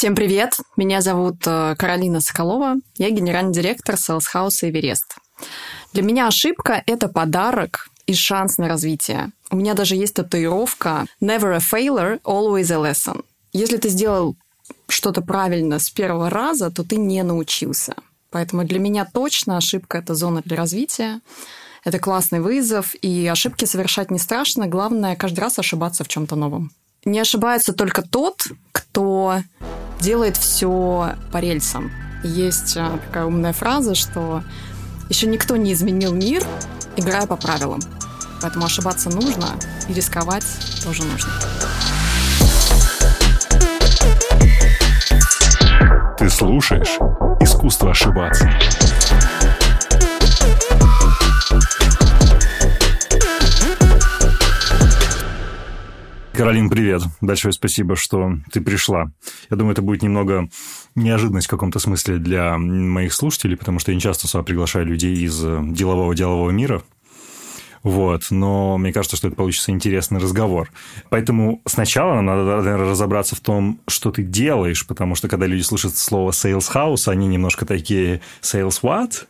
Всем привет! Меня зовут э, Каролина Соколова. Я генеральный директор Sales House Эверест. Для меня ошибка – это подарок и шанс на развитие. У меня даже есть татуировка «Never a failure, always a lesson». Если ты сделал что-то правильно с первого раза, то ты не научился. Поэтому для меня точно ошибка – это зона для развития. Это классный вызов, и ошибки совершать не страшно. Главное каждый раз ошибаться в чем-то новом. Не ошибается только тот, кто делает все по рельсам. Есть э, такая умная фраза, что еще никто не изменил мир, играя по правилам. Поэтому ошибаться нужно, и рисковать тоже нужно. Ты слушаешь «Искусство ошибаться». Каролин, привет. Большое спасибо, что ты пришла. Я думаю, это будет немного неожиданность в каком-то смысле для моих слушателей, потому что я не часто сюда приглашаю людей из делового-делового мира. Вот, но мне кажется, что это получится интересный разговор. Поэтому сначала надо, наверное, разобраться в том, что ты делаешь, потому что когда люди слышат слово sales house, они немножко такие sales what?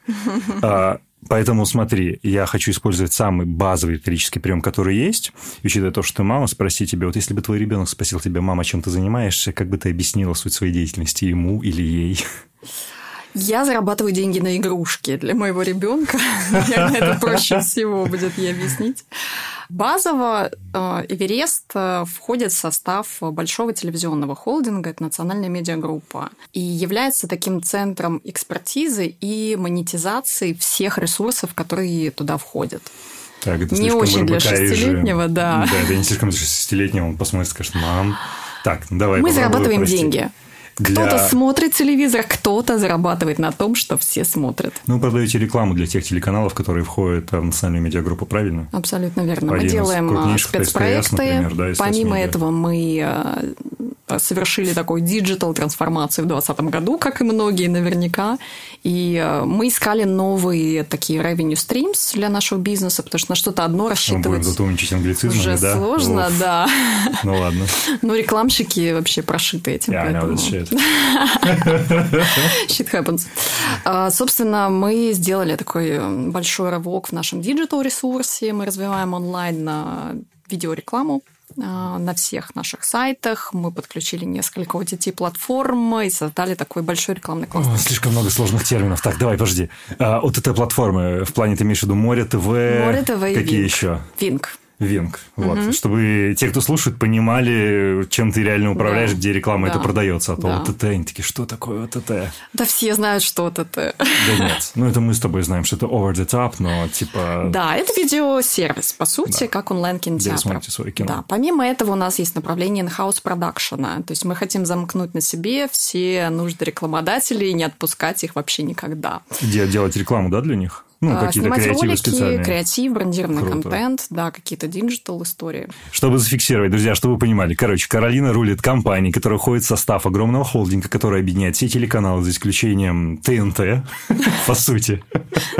Поэтому смотри, я хочу использовать самый базовый риторический прием, который есть. И учитывая то, что ты мама, спроси тебя, вот если бы твой ребенок спросил тебя, мама, чем ты занимаешься, как бы ты объяснила суть своей деятельности ему или ей? Я зарабатываю деньги на игрушки для моего ребенка. Наверное, это проще всего будет ей объяснить. Базово э, Эверест э, входит в состав большого телевизионного холдинга, это национальная медиагруппа, и является таким центром экспертизы и монетизации всех ресурсов, которые туда входят. Так, это не очень для шестилетнего, да. Да, это не слишком для шестилетнего, он посмотрит, скажет, мам, так, давай Мы зарабатываем деньги. Для... Кто-то смотрит телевизор, кто-то зарабатывает на том, что все смотрят. Ну, вы продаете рекламу для тех телеканалов, которые входят в национальную медиагруппу, правильно? Абсолютно верно. Один мы делаем а, спецпроекты. Например, да, Помимо этого, мы а, совершили такую диджитал-трансформацию в 2020 году, как и многие наверняка. И а, мы искали новые такие revenue streams для нашего бизнеса, потому что на что-то одно рассчитывать... Уже да? сложно, Уф. да. Ну, ладно. Ну, рекламщики вообще прошиты этим. Yeah, поэтому... Shit happens. А, собственно, мы сделали такой большой рывок в нашем диджитал-ресурсе. Мы развиваем онлайн на видеорекламу на всех наших сайтах. Мы подключили несколько OTT-платформ и создали такой большой рекламный кластер. О, слишком много сложных терминов. Так, давай, подожди. А, OTT-платформы в плане ты имеешь в виду Море ТВ? Море ТВ и Какие еще? Винк. Вот. Угу. Чтобы те, кто слушает, понимали, чем ты реально управляешь, да. где реклама да. это продается. А то да. ОТТ, они такие, что такое ОТТ? Да все знают, что ОТТ. Да нет. Ну, это мы с тобой знаем, что это over the top, но типа... Да, это видеосервис, по сути, да. как онлайн-кинотеатр. Где смотрите свое кино. Да. Помимо этого у нас есть направление in-house продакшена. То есть мы хотим замкнуть на себе все нужды рекламодателей и не отпускать их вообще никогда. Где делать рекламу, да, для них? Ну, а, какие-то Снимать креативы ролики, специальные. креатив, брендированный Круто. контент, да, какие-то диджитал истории. Чтобы зафиксировать, друзья, чтобы вы понимали. Короче, Каролина рулит компанией, которая входит в состав огромного холдинга, который объединяет все телеканалы за исключением ТНТ, по сути.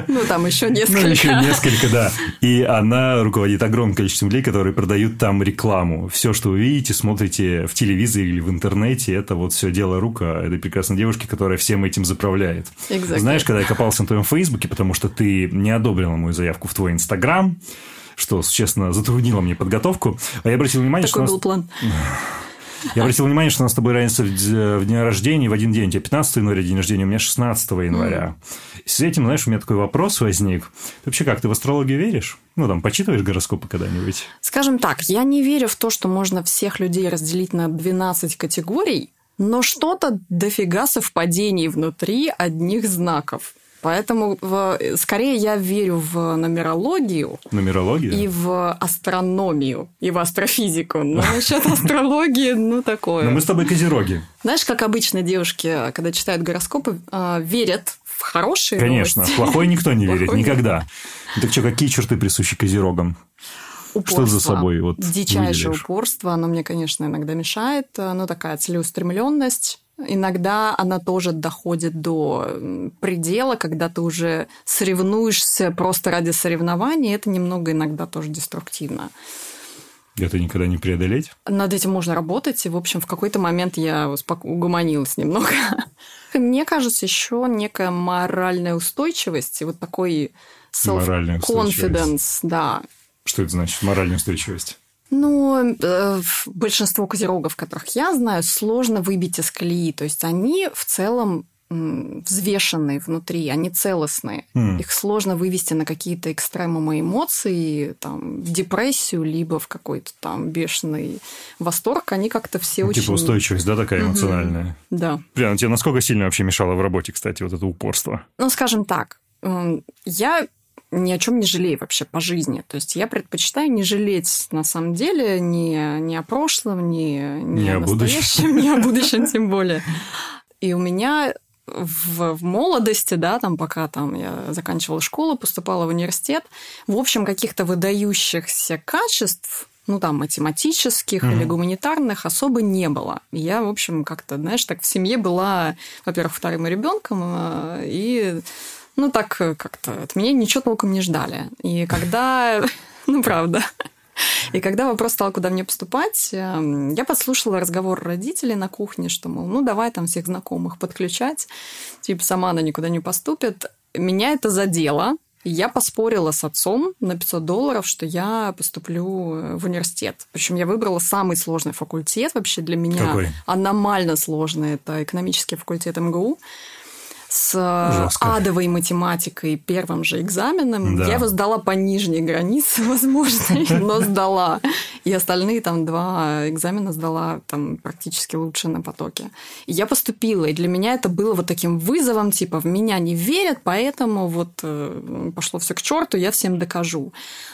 Ну, там еще несколько. Ну, еще несколько, да. И она руководит огромным количеством людей, которые продают там рекламу. Все, что вы видите, смотрите в телевизоре или в интернете, это вот все дело рук этой прекрасной девушки, которая всем этим заправляет. Exactly. Знаешь, когда я копался на твоем фейсбуке, потому что ты не одобрила мою заявку в твой Инстаграм, что, честно, затруднило мне подготовку. А я обратил внимание, Такой что... был план. Я обратил внимание, что у нас с тобой разница в день рождения в один день. У тебя 15 января день рождения, у меня 16 января. Mm. С этим, знаешь, у меня такой вопрос возник. Ты вообще как, ты в астрологию веришь? Ну, там, почитываешь гороскопы когда-нибудь? Скажем так, я не верю в то, что можно всех людей разделить на 12 категорий, но что-то дофига совпадений внутри одних знаков. Поэтому в, скорее я верю в нумерологию. Нумерологию? И в астрономию, и в астрофизику. Но насчет астрологии, ну, такое. Но мы с тобой козероги. Знаешь, как обычно девушки, когда читают гороскопы, а, верят в хорошие Конечно, новости. плохой никто не верит, никогда. Так что, какие черты присущи козерогам? Упорство. Что за собой вот Дичайшее выделишь? упорство, оно мне, конечно, иногда мешает. Ну, такая целеустремленность, Иногда она тоже доходит до предела, когда ты уже соревнуешься просто ради соревнований. Это немного иногда тоже деструктивно. Это никогда не преодолеть? Над этим можно работать, и, в общем, в какой-то момент я угомонилась немного. Мне кажется, еще некая моральная устойчивость и вот такой self-confidence, да. Что это значит, моральная устойчивость? Ну, э, большинство козерогов, которых я знаю, сложно выбить из колеи. То есть они в целом взвешенные внутри, они целостные. Mm. Их сложно вывести на какие-то экстремумы эмоций, там, в депрессию, либо в какой-то там бешеный восторг. Они как-то все ну, очень... Типа устойчивость, да, такая эмоциональная? Mm-hmm. Да. Прям тебе насколько сильно вообще мешало в работе, кстати, вот это упорство? Ну, скажем так, я ни о чем не жалею вообще по жизни. То есть я предпочитаю не жалеть на самом деле ни, ни о прошлом, ни, ни, ни о настоящем, ни о будущем тем более. И у меня в, в молодости, да, там пока там я заканчивала школу, поступала в университет, в общем, каких-то выдающихся качеств ну, там, математических mm-hmm. или гуманитарных особо не было. Я, в общем, как-то, знаешь, так в семье была, во-первых, вторым ребенком, э, и, ну, так как-то от меня ничего толком не ждали. И когда, ну, правда, и когда вопрос стал, куда мне поступать, эм, я подслушала разговор родителей на кухне, что, мол, ну, давай там всех знакомых подключать, типа, сама она никуда не поступит. Меня это задело, я поспорила с отцом на 500 долларов, что я поступлю э, в университет. Причем я выбрала самый сложный факультет вообще для меня. Какой? Аномально сложный. Это экономический факультет МГУ с э, Жестко. адовой математикой первым же экзаменом. Да. Я его сдала по нижней границе, возможно, но сдала. И остальные там два экзамена сдала там практически лучше на потоке. И я поступила, и для меня это было вот таким вызовом, типа, в меня не верят, поэтому вот э, пошло все к черту, я всем докажу.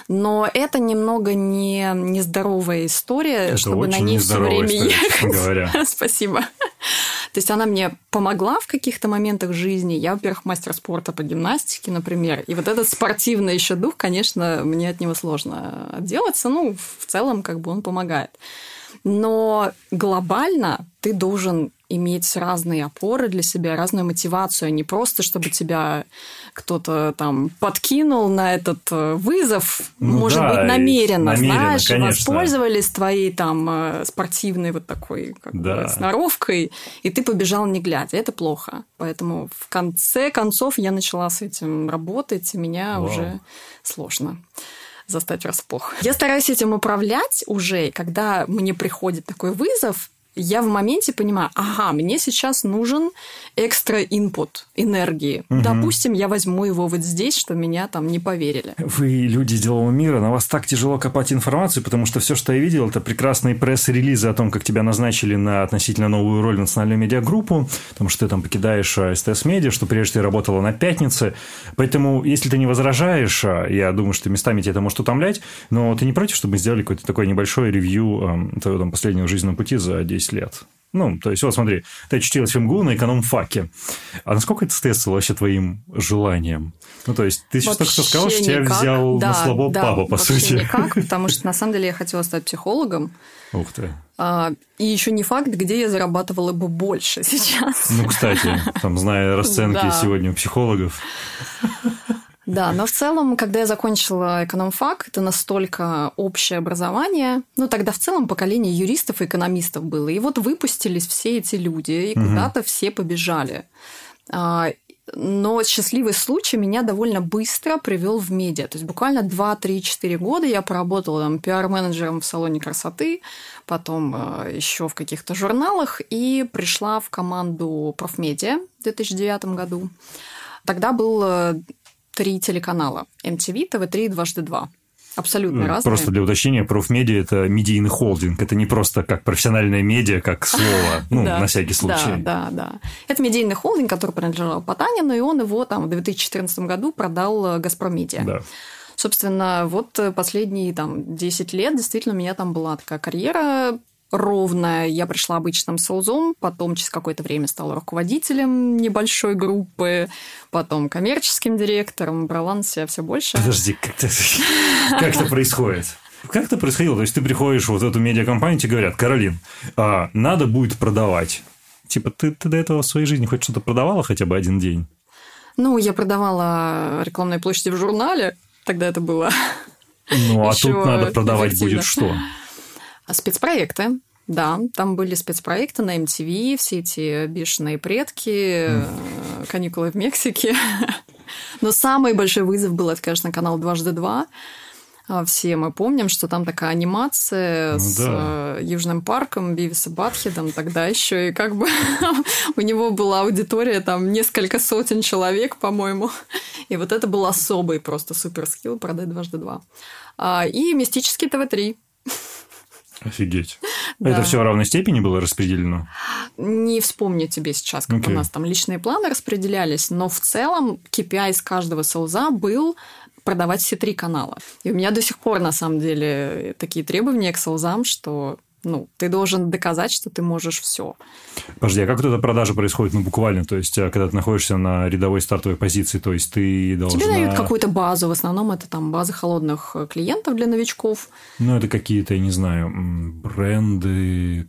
Но это немного не нездоровая история, это чтобы на ней все время история, ехать. Говоря. Спасибо. То есть она мне помогла в каких-то моментах жизни. Я, во-первых, мастер спорта по гимнастике, например. И вот этот спортивный еще дух, конечно, мне от него сложно отделаться. Ну, в целом, как бы он помогает. Но глобально ты должен иметь разные опоры для себя, разную мотивацию, а не просто, чтобы тебя кто-то там подкинул на этот э, вызов, ну, может да, быть, намеренно, намеренно знаешь, конечно. воспользовались твоей там э, спортивной вот такой как да. бы, сноровкой, и ты побежал не глядя. Это плохо. Поэтому в конце концов я начала с этим работать, и меня Вау. уже сложно застать врасплох. Я стараюсь этим управлять уже, когда мне приходит такой вызов, я в моменте понимаю, ага, мне сейчас нужен экстра инпут энергии. Угу. Допустим, я возьму его вот здесь, что меня там не поверили. Вы люди делового мира, на вас так тяжело копать информацию, потому что все, что я видел, это прекрасные пресс-релизы о том, как тебя назначили на относительно новую роль в национальную медиагруппу, потому что ты там покидаешь э, СТС-медиа, что прежде ты работала на пятнице. Поэтому, если ты не возражаешь, э, я думаю, что местами тебе это может утомлять, но ты не против, чтобы мы сделали какое-то такое небольшое ревью твоего там, последнего жизненного пути за 10 лет? Ну, то есть, вот смотри, ты очутилась в МГУ на эконом-факе. А насколько это соответствовало вообще твоим желаниям? Ну, то есть, ты сейчас только что сказала, что тебя взял да, на слабо да, папа, по сути. никак, потому что, на самом деле, я хотела стать психологом. Ух ты. А, и еще не факт, где я зарабатывала бы больше сейчас. Ну, кстати, там, зная расценки да. сегодня у психологов. Да, но в целом, когда я закончила экономфак, это настолько общее образование. Ну, тогда в целом поколение юристов и экономистов было. И вот выпустились все эти люди, и угу. куда-то все побежали. А, но счастливый случай меня довольно быстро привел в медиа. То есть буквально 2-3-4 года я поработала там пиар-менеджером в салоне красоты, потом э, еще в каких-то журналах и пришла в команду профмедиа в 2009 году. Тогда был э, три телеканала. MTV, ТВ3 и «Дважды два». Абсолютно ну, разные. Просто для уточнения, профмедиа – это медийный холдинг. Это не просто как профессиональная медиа, как слово, ну, на всякий случай. Да, да, да. Это медийный холдинг, который принадлежал Потанину, и он его там в 2014 году продал «Газпром Медиа». Да. Собственно, вот последние там 10 лет действительно у меня там была такая карьера ровная. Я пришла обычным соузом, потом через какое-то время стала руководителем небольшой группы, потом коммерческим директором, брала на себя все больше. Подожди, как это, происходит? Как это происходило? То есть ты приходишь вот в эту медиакомпанию, тебе говорят, Каролин, а, надо будет продавать. Типа, ты, ты до этого в своей жизни хоть что-то продавала хотя бы один день? Ну, я продавала рекламные площади в журнале, тогда это было. Ну, а тут надо продавать будет что? Спецпроекты. Да, там были спецпроекты на MTV, все эти бешеные предки, mm. каникулы в Мексике. Но самый большой вызов был, это, конечно, канал «Дважды два». А, все мы помним, что там такая анимация ну, с да. Э, Южным парком, Бивис и Батхедом тогда еще, и как бы у него была аудитория там несколько сотен человек, по-моему. И вот это был особый просто супер скилл продать дважды два. А, и мистический ТВ-3. Офигеть. Да. Это все в равной степени было распределено? Не вспомню тебе сейчас, как okay. у нас там личные планы распределялись, но в целом KPI из каждого селза был продавать все три канала. И у меня до сих пор, на самом деле, такие требования к селзам, что ну, ты должен доказать, что ты можешь все. Подожди, а как эта продажа происходит, ну, буквально? То есть, а, когда ты находишься на рядовой стартовой позиции, то есть, ты должна... Тебе дают какую-то базу, в основном это там база холодных клиентов для новичков. Ну, это какие-то, я не знаю, бренды,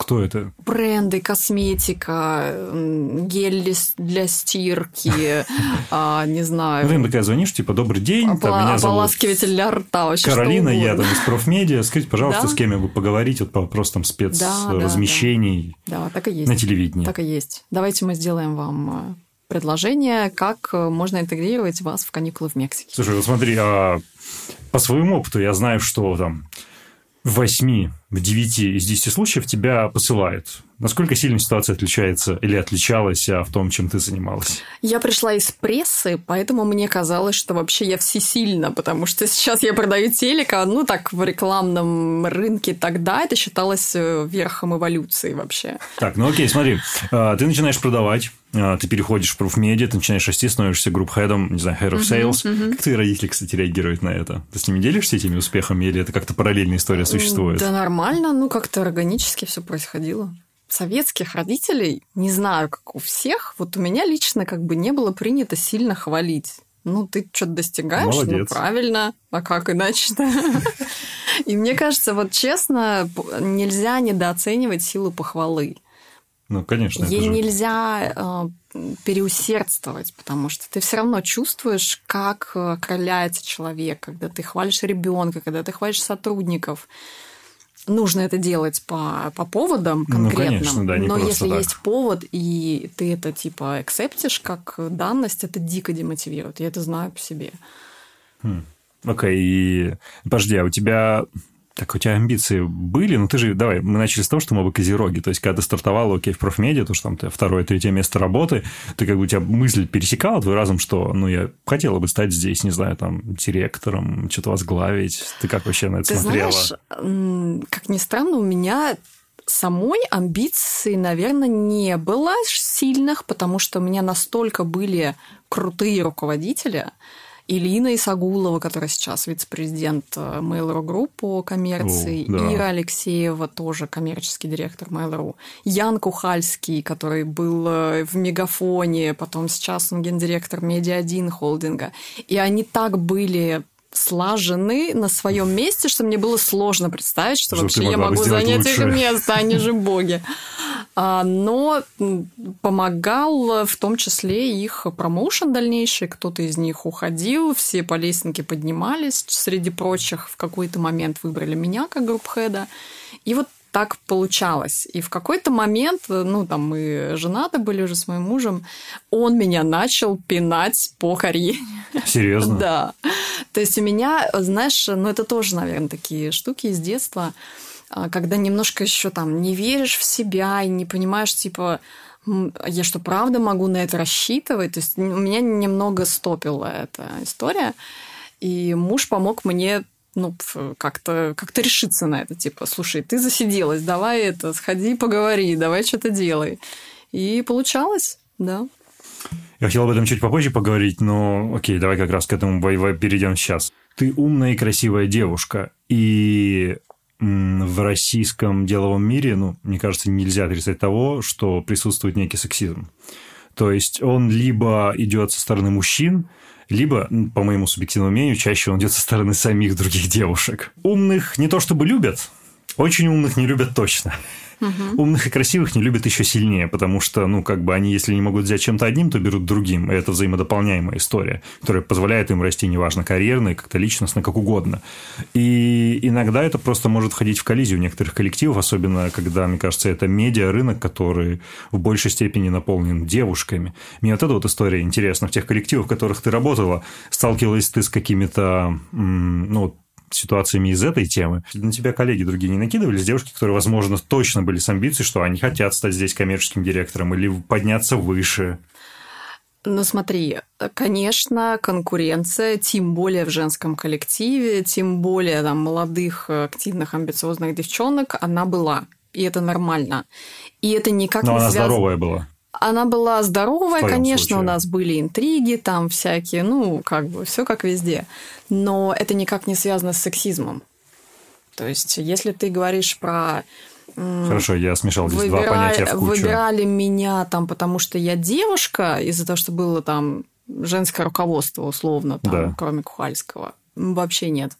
кто это? Бренды, косметика, гель для стирки, а, не знаю. Ты такая звонишь, типа, добрый день, там, меня зовут Ополаскиватель для рта, вообще Каролина, я там из профмедиа. Скажите, пожалуйста, с кем я буду поговорить вот по вопросам спецразмещений да, так и есть. на телевидении. Так и есть. Давайте мы сделаем вам э, предложение, как э, можно интегрировать вас в каникулы в Мексике. Слушай, вот смотри, а по своему опыту я знаю, что там в 8, в 9 из 10 случаев тебя посылают. Насколько сильно ситуация отличается или отличалась а, в том, чем ты занималась? Я пришла из прессы, поэтому мне казалось, что вообще я всесильна, потому что сейчас я продаю телека, ну так, в рекламном рынке тогда это считалось э, верхом эволюции вообще. Так, ну окей, смотри, а, ты начинаешь продавать, а, ты переходишь в профмедиа, ты начинаешь расти, становишься групп-хедом, не знаю, head of sales. Uh-huh, uh-huh. Как твои родители, кстати, реагируют на это? Ты с ними делишься этими успехами или это как-то параллельная история существует? Да нормально, ну как-то органически все происходило советских родителей, не знаю, как у всех, вот у меня лично как бы не было принято сильно хвалить. Ну, ты что-то достигаешь, ну, Молодец. ну, правильно, а как иначе-то? И мне кажется, вот честно, нельзя недооценивать силу похвалы. Ну, конечно. Ей же... нельзя э, переусердствовать, потому что ты все равно чувствуешь, как окрыляется человек, когда ты хвалишь ребенка, когда ты хвалишь сотрудников нужно это делать по, по поводам конкретным. Ну, конечно, да, не но если так. есть повод, и ты это типа акцептишь как данность, это дико демотивирует. Я это знаю по себе. Хм. Окей, и подожди, а у тебя так, у тебя амбиции были? Ну, ты же, давай, мы начали с того, что мы бы козероги. То есть, когда ты стартовал, окей, в профмедиа, то, что там ты второе, третье место работы, ты как бы у тебя мысль пересекала твой разум, что, ну, я хотела бы стать здесь, не знаю, там, директором, что-то возглавить. Ты как вообще на это ты смотрела? знаешь, как ни странно, у меня самой амбиций, наверное, не было сильных, потому что у меня настолько были крутые руководители, Илина Исагулова, которая сейчас вице-президент э, Mail.ru Group по коммерции, О, да. Ира Алексеева, тоже коммерческий директор Mail.ru, Ян Кухальский, который был э, в Мегафоне, потом сейчас он гендиректор Медиа-1 холдинга. И они так были слажены на своем месте, что мне было сложно представить, что, что вообще я могу занять лучше. это место, они же боги. А, но помогал в том числе их промоушен дальнейший, кто-то из них уходил, все по лестнике поднимались, среди прочих в какой-то момент выбрали меня как групп-хеда. И вот так получалось. И в какой-то момент, ну, там мы женаты были уже с моим мужем, он меня начал пинать по карьере. Серьезно? Да. То есть у меня, знаешь, ну, это тоже, наверное, такие штуки из детства, когда немножко еще там не веришь в себя и не понимаешь, типа, я что, правда могу на это рассчитывать? То есть у меня немного стопила эта история. И муж помог мне ну, как-то как решиться на это. Типа, слушай, ты засиделась, давай это, сходи поговори, давай что-то делай. И получалось, да. Я хотел об этом чуть попозже поговорить, но окей, давай как раз к этому перейдем сейчас. Ты умная и красивая девушка, и в российском деловом мире, ну, мне кажется, нельзя отрицать того, что присутствует некий сексизм. То есть он либо идет со стороны мужчин, либо, по моему субъективному мнению, чаще он идет со стороны самих других девушек. Умных не то чтобы любят, Очень умных не любят точно. Угу. Умных и красивых не любят еще сильнее, потому что, ну, как бы они, если не могут взять чем-то одним, то берут другим. И это взаимодополняемая история, которая позволяет им расти, неважно, карьерно, как-то личностно, как угодно. И иногда это просто может входить в коллизию некоторых коллективов, особенно когда, мне кажется, это медиа-рынок, который в большей степени наполнен девушками. Мне вот эта вот история интересна. В тех коллективах, в которых ты работала, сталкивалась ты с какими-то, ну, ситуациями из этой темы. На тебя коллеги другие не накидывались, девушки, которые, возможно, точно были с амбицией, что они хотят стать здесь коммерческим директором или подняться выше? Ну смотри, конечно, конкуренция, тем более в женском коллективе, тем более там молодых, активных, амбициозных девчонок, она была. И это нормально. И это никак Но не она связано... здоровая была. Она была здоровая, конечно, случае. у нас были интриги там всякие, ну, как бы все как везде. Но это никак не связано с сексизмом. То есть, если ты говоришь про Хорошо, я смешал здесь два понятия в кучу. Выбирали меня там, потому что я девушка, из-за того, что было там женское руководство, условно, там, Да. кроме Кухальского. Вообще нет.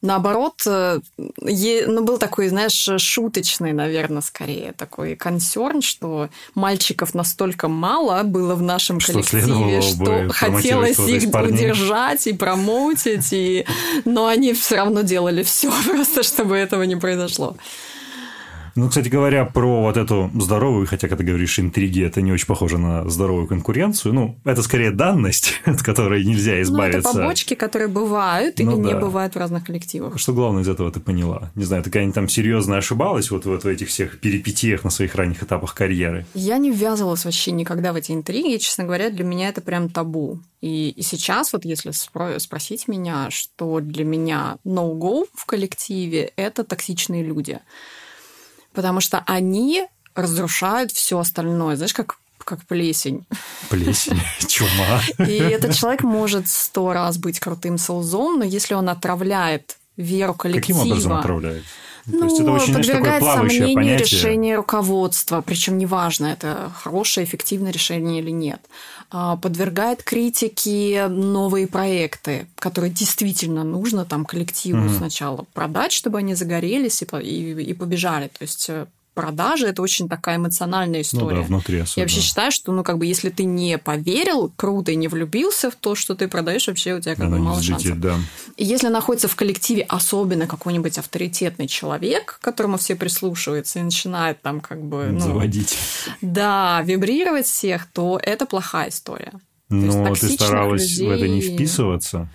Наоборот, э, е- ну, был такой, знаешь, шуточный, наверное, скорее такой консерн, что мальчиков настолько мало было в нашем Что коллективе, что хотелось их удержать и промоутить, и... но они все равно делали все просто, чтобы этого не произошло. Ну, кстати говоря, про вот эту здоровую, хотя, когда говоришь интриги, это не очень похоже на здоровую конкуренцию. Ну, это скорее данность, от которой нельзя Ну, это избавиться. побочки, которые бывают или Ну не да. бывают в разных коллективах. Что главное из этого ты поняла? Не знаю, ты когда-нибудь там серьезно ошибалась вот, вот в этих всех перипетиях на своих ранних этапах карьеры? Я не ввязывалась вообще никогда в эти интриги. и, Честно говоря, для меня это прям табу. И, и сейчас, вот если спро- спросить меня, что для меня no-go в коллективе, это токсичные люди. Потому что они разрушают все остальное. Знаешь, как как плесень. Плесень, чума. И этот человек может сто раз быть крутым солзом, но если он отравляет веру коллектива... Каким образом отравляет? Ну, То есть это очень, знаешь, такое подвергает плавающее сомнению понятие. решение руководства, причем неважно, это хорошее, эффективное решение или нет. А, Подвергает критике новые проекты, которые действительно нужно там коллективу Мгм. сначала продать, чтобы они загорелись и, и, и побежали. То есть э, продажи это очень такая эмоциональная Ну история. да, внутри Я особенно. вообще считаю, что, ну, как бы, если ты не поверил круто и не влюбился в то, что ты продаешь, вообще у тебя как Она бы мало взлетит, шансов. да. И если находится в коллективе особенно какой-нибудь авторитетный человек, к которому все прислушиваются и начинает там как бы... ну, Заводить. да, вибрировать всех, то это плохая история. Но ты токсичных старалась в это не людей- вписываться.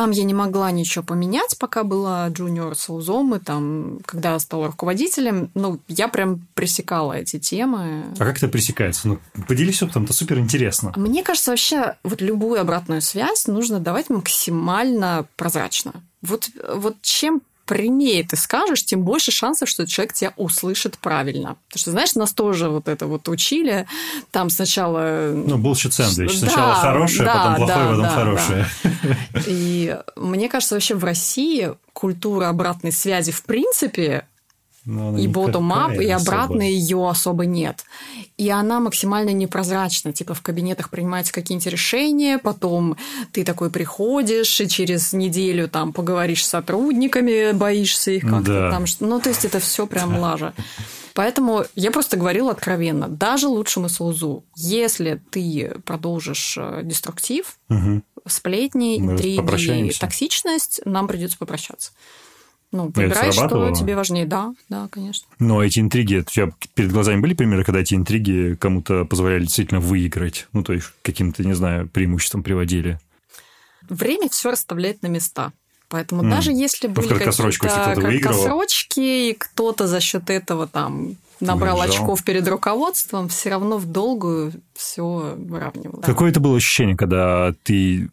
Там я не могла ничего поменять, пока была джуниор соузом, и там, когда стала руководителем, ну, я прям пресекала эти темы. А как это пресекается? Ну, поделись опытом, это супер интересно. Мне кажется, вообще вот любую обратную связь нужно давать максимально прозрачно. Вот, вот чем прямее ты скажешь, тем больше шансов, что человек тебя услышит правильно. Потому что, знаешь, нас тоже вот это вот учили. Там сначала... Ну, bullshit сэндвич. Да, Сначала хорошее, да, потом плохое, да, потом да, хорошее. И мне кажется, вообще в России культура обратной связи в принципе и никакая bottom-up, и особо. обратно ее особо нет. И она максимально непрозрачна. Типа в кабинетах принимаются какие-нибудь решения, потом ты такой приходишь, и через неделю там поговоришь с сотрудниками, боишься их как-то Да. там. Ну, то есть это все прям лажа. Поэтому я просто говорила откровенно, даже лучшему соузу, если ты продолжишь э, деструктив, Мгм. сплетни, Мы интриги, токсичность, нам придется попрощаться. Ну, выбирай, что тебе важнее. Да, да, конечно. Но эти интриги, у тебя перед глазами были примеры, когда эти интриги кому-то позволяли действительно выиграть? Ну, то есть, каким-то, не знаю, преимуществом приводили. Время все расставляет на места. Поэтому М. даже если в были какие-то краткосрочки, и кто-то за счет этого там набрал Выезжал. очков перед руководством, все равно в долгую все выравнивало. Какое это было ощущение, когда ты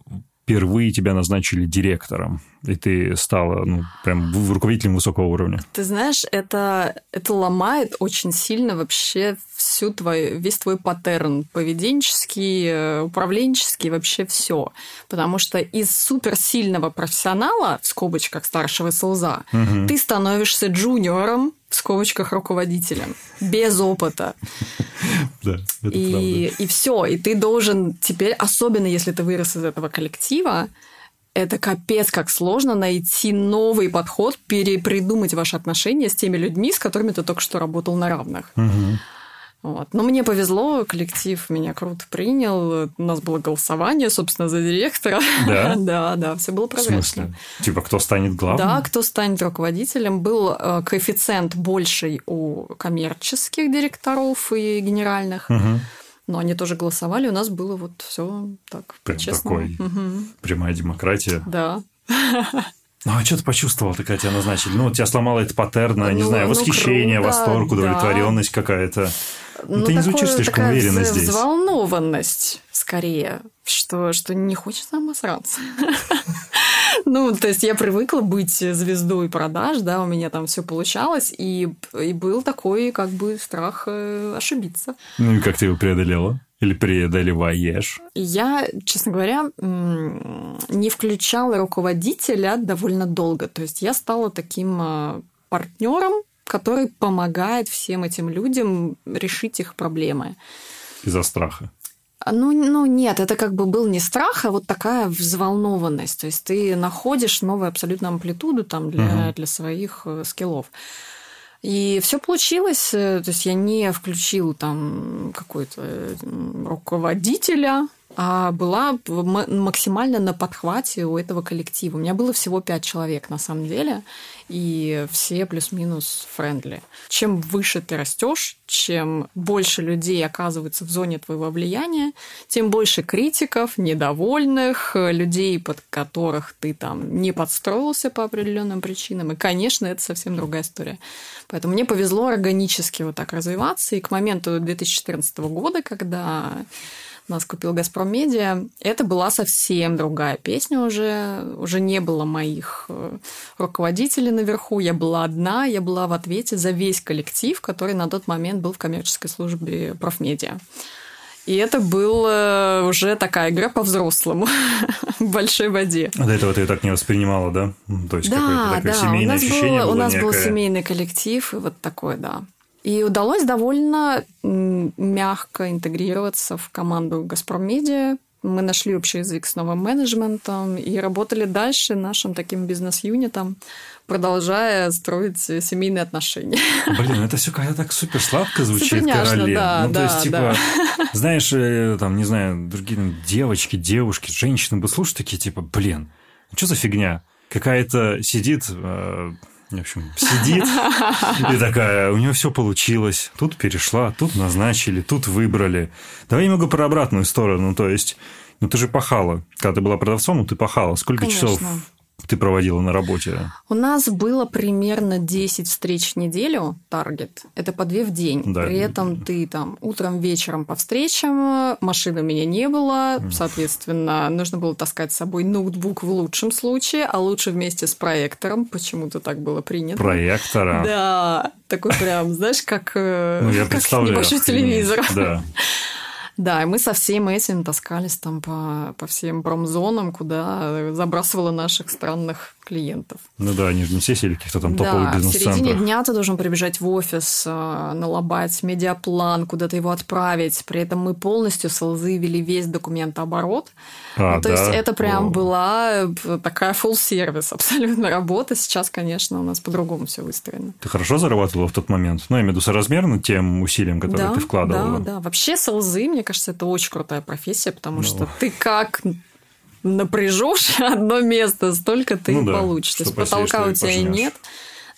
впервые тебя назначили директором, и ты стала, ну, прям руководителем высокого уровня? Ты знаешь, это, это ломает очень сильно вообще всю твою, весь твой паттерн поведенческий, э, управленческий, вообще все. Потому что из суперсильного профессионала, в скобочках старшего СЛЗа, Мгм. ты становишься джуниором, в скобочках руководителем, без опыта. Да, это И, и все. И ты должен теперь, особенно если ты вырос из этого коллектива, это капец как сложно найти новый подход, перепридумать ваши отношения с теми людьми, с которыми ты только что работал на равных. Мгм. Вот. Но мне повезло, коллектив меня круто принял. У нас было голосование, собственно, за директора. Да? да, да, все было В прозрачно. смысле? Типа, кто станет главным? Да, кто станет руководителем. Был э, коэффициент больший у коммерческих директоров и генеральных. Мгм. Но они тоже голосовали. У нас было вот все так Прям такой. Мгм. Прямая демократия. Да. Ну, а что ты почувствовал, когда тебя назначили? Ну, тебя сломало это паттерна, не Ну, знаю, ну, восхищение, круто, восторг, да. удовлетворенность какая-то. Ну, ты не звучишь слишком такая уверенно вз- здесь. Взволнованность, скорее, что, что не хочется обосраться. Ну, то есть я привыкла быть звездой продаж, да, у меня там все получалось, и, и был такой как бы страх э, ошибиться. Ну, и как ты его преодолела? Или преодолеваешь? Я, честно говоря, не включала руководителя довольно долго. То есть я стала таким партнером, который помогает всем этим людям решить их проблемы. Из-за страха. А, Ну, ну нет, это как бы был не страх, а вот такая взволнованность. То есть ты находишь новую абсолютно амплитуду там для, Мгм. для своих э, скиллов. И все получилось. э, То есть я не включил там какой-то э, руководителя, а была максимально на подхвате у этого коллектива. У меня было всего пять человек на самом деле, и все плюс-минус френдли. Чем выше ты растешь, чем больше людей оказывается в зоне твоего влияния, тем больше критиков, недовольных, людей, под которых ты там не подстроился по определенным причинам. И, конечно, это совсем другая история. Поэтому мне повезло органически вот так развиваться. И к моменту 2014 года, когда нас купил «Газпром Медиа», это была совсем другая песня уже. Уже не было моих э, руководителей наверху. Я была одна, я была в ответе за весь коллектив, который на тот момент был в коммерческой службе профмедиа. И это была уже такая игра по-взрослому в большой воде. А до этого ты так не воспринимала, да? То есть Да, какое-то такое да, у семейное нас, ощущение был, было у нас был некое. семейный коллектив, и вот такое, да. И удалось довольно мягко интегрироваться в команду «Газпром Медиа». Мы нашли общий язык с новым менеджментом и работали дальше нашим таким бизнес-юнитом, продолжая строить семейные отношения. Блин, это все когда так супер сладко звучит, Каролин. да, ну, то да, есть, типа, да. знаешь, э, там, не знаю, другие там, девочки, девушки, женщины бы слушают такие, типа, блин, что за фигня? Какая-то сидит, э, в общем, сидит и такая, у нее все получилось, тут перешла, тут назначили, тут выбрали. Давай немного про обратную сторону, то есть, ну ты же пахала, когда ты была продавцом, ну ты пахала. Сколько Конечно. часов ты проводила на работе? У нас было примерно 10 встреч в неделю, таргет. Это по две в день. Да. При этом ты там утром, вечером по встречам, машины у меня не было, соответственно, нужно было таскать с собой ноутбук в лучшем случае, а лучше вместе с проектором, почему-то так было принято. Проектора. Да, такой прям, знаешь, как, э, Ну, я как небольшой телевизор. Да. Да, и мы со всем этим таскались там по, по всем промзонам, куда забрасывала наших странных клиентов. Ну да, они же не все сели каких-то там топовых да, в середине бизнес-центрах. дня ты должен прибежать в офис, э, налобать медиаплан, куда-то его отправить. При этом мы полностью с ЛЗы вели весь документооборот. А, Ну, то да? есть это прям О. была э, такая full сервис абсолютно работа. Сейчас, конечно, у нас по-другому все выстроено. Ты хорошо зарабатывала в тот момент? Ну, я имею в виду соразмерно тем усилиям, которые да, ты вкладывала. Да, да. Вообще с ЛЗы, мне кажется, это очень крутая профессия, потому Ну. что ты как напряжешь одно место, столько ты Ну и да, получишь. То есть потолка у тебя пожнешь. нет.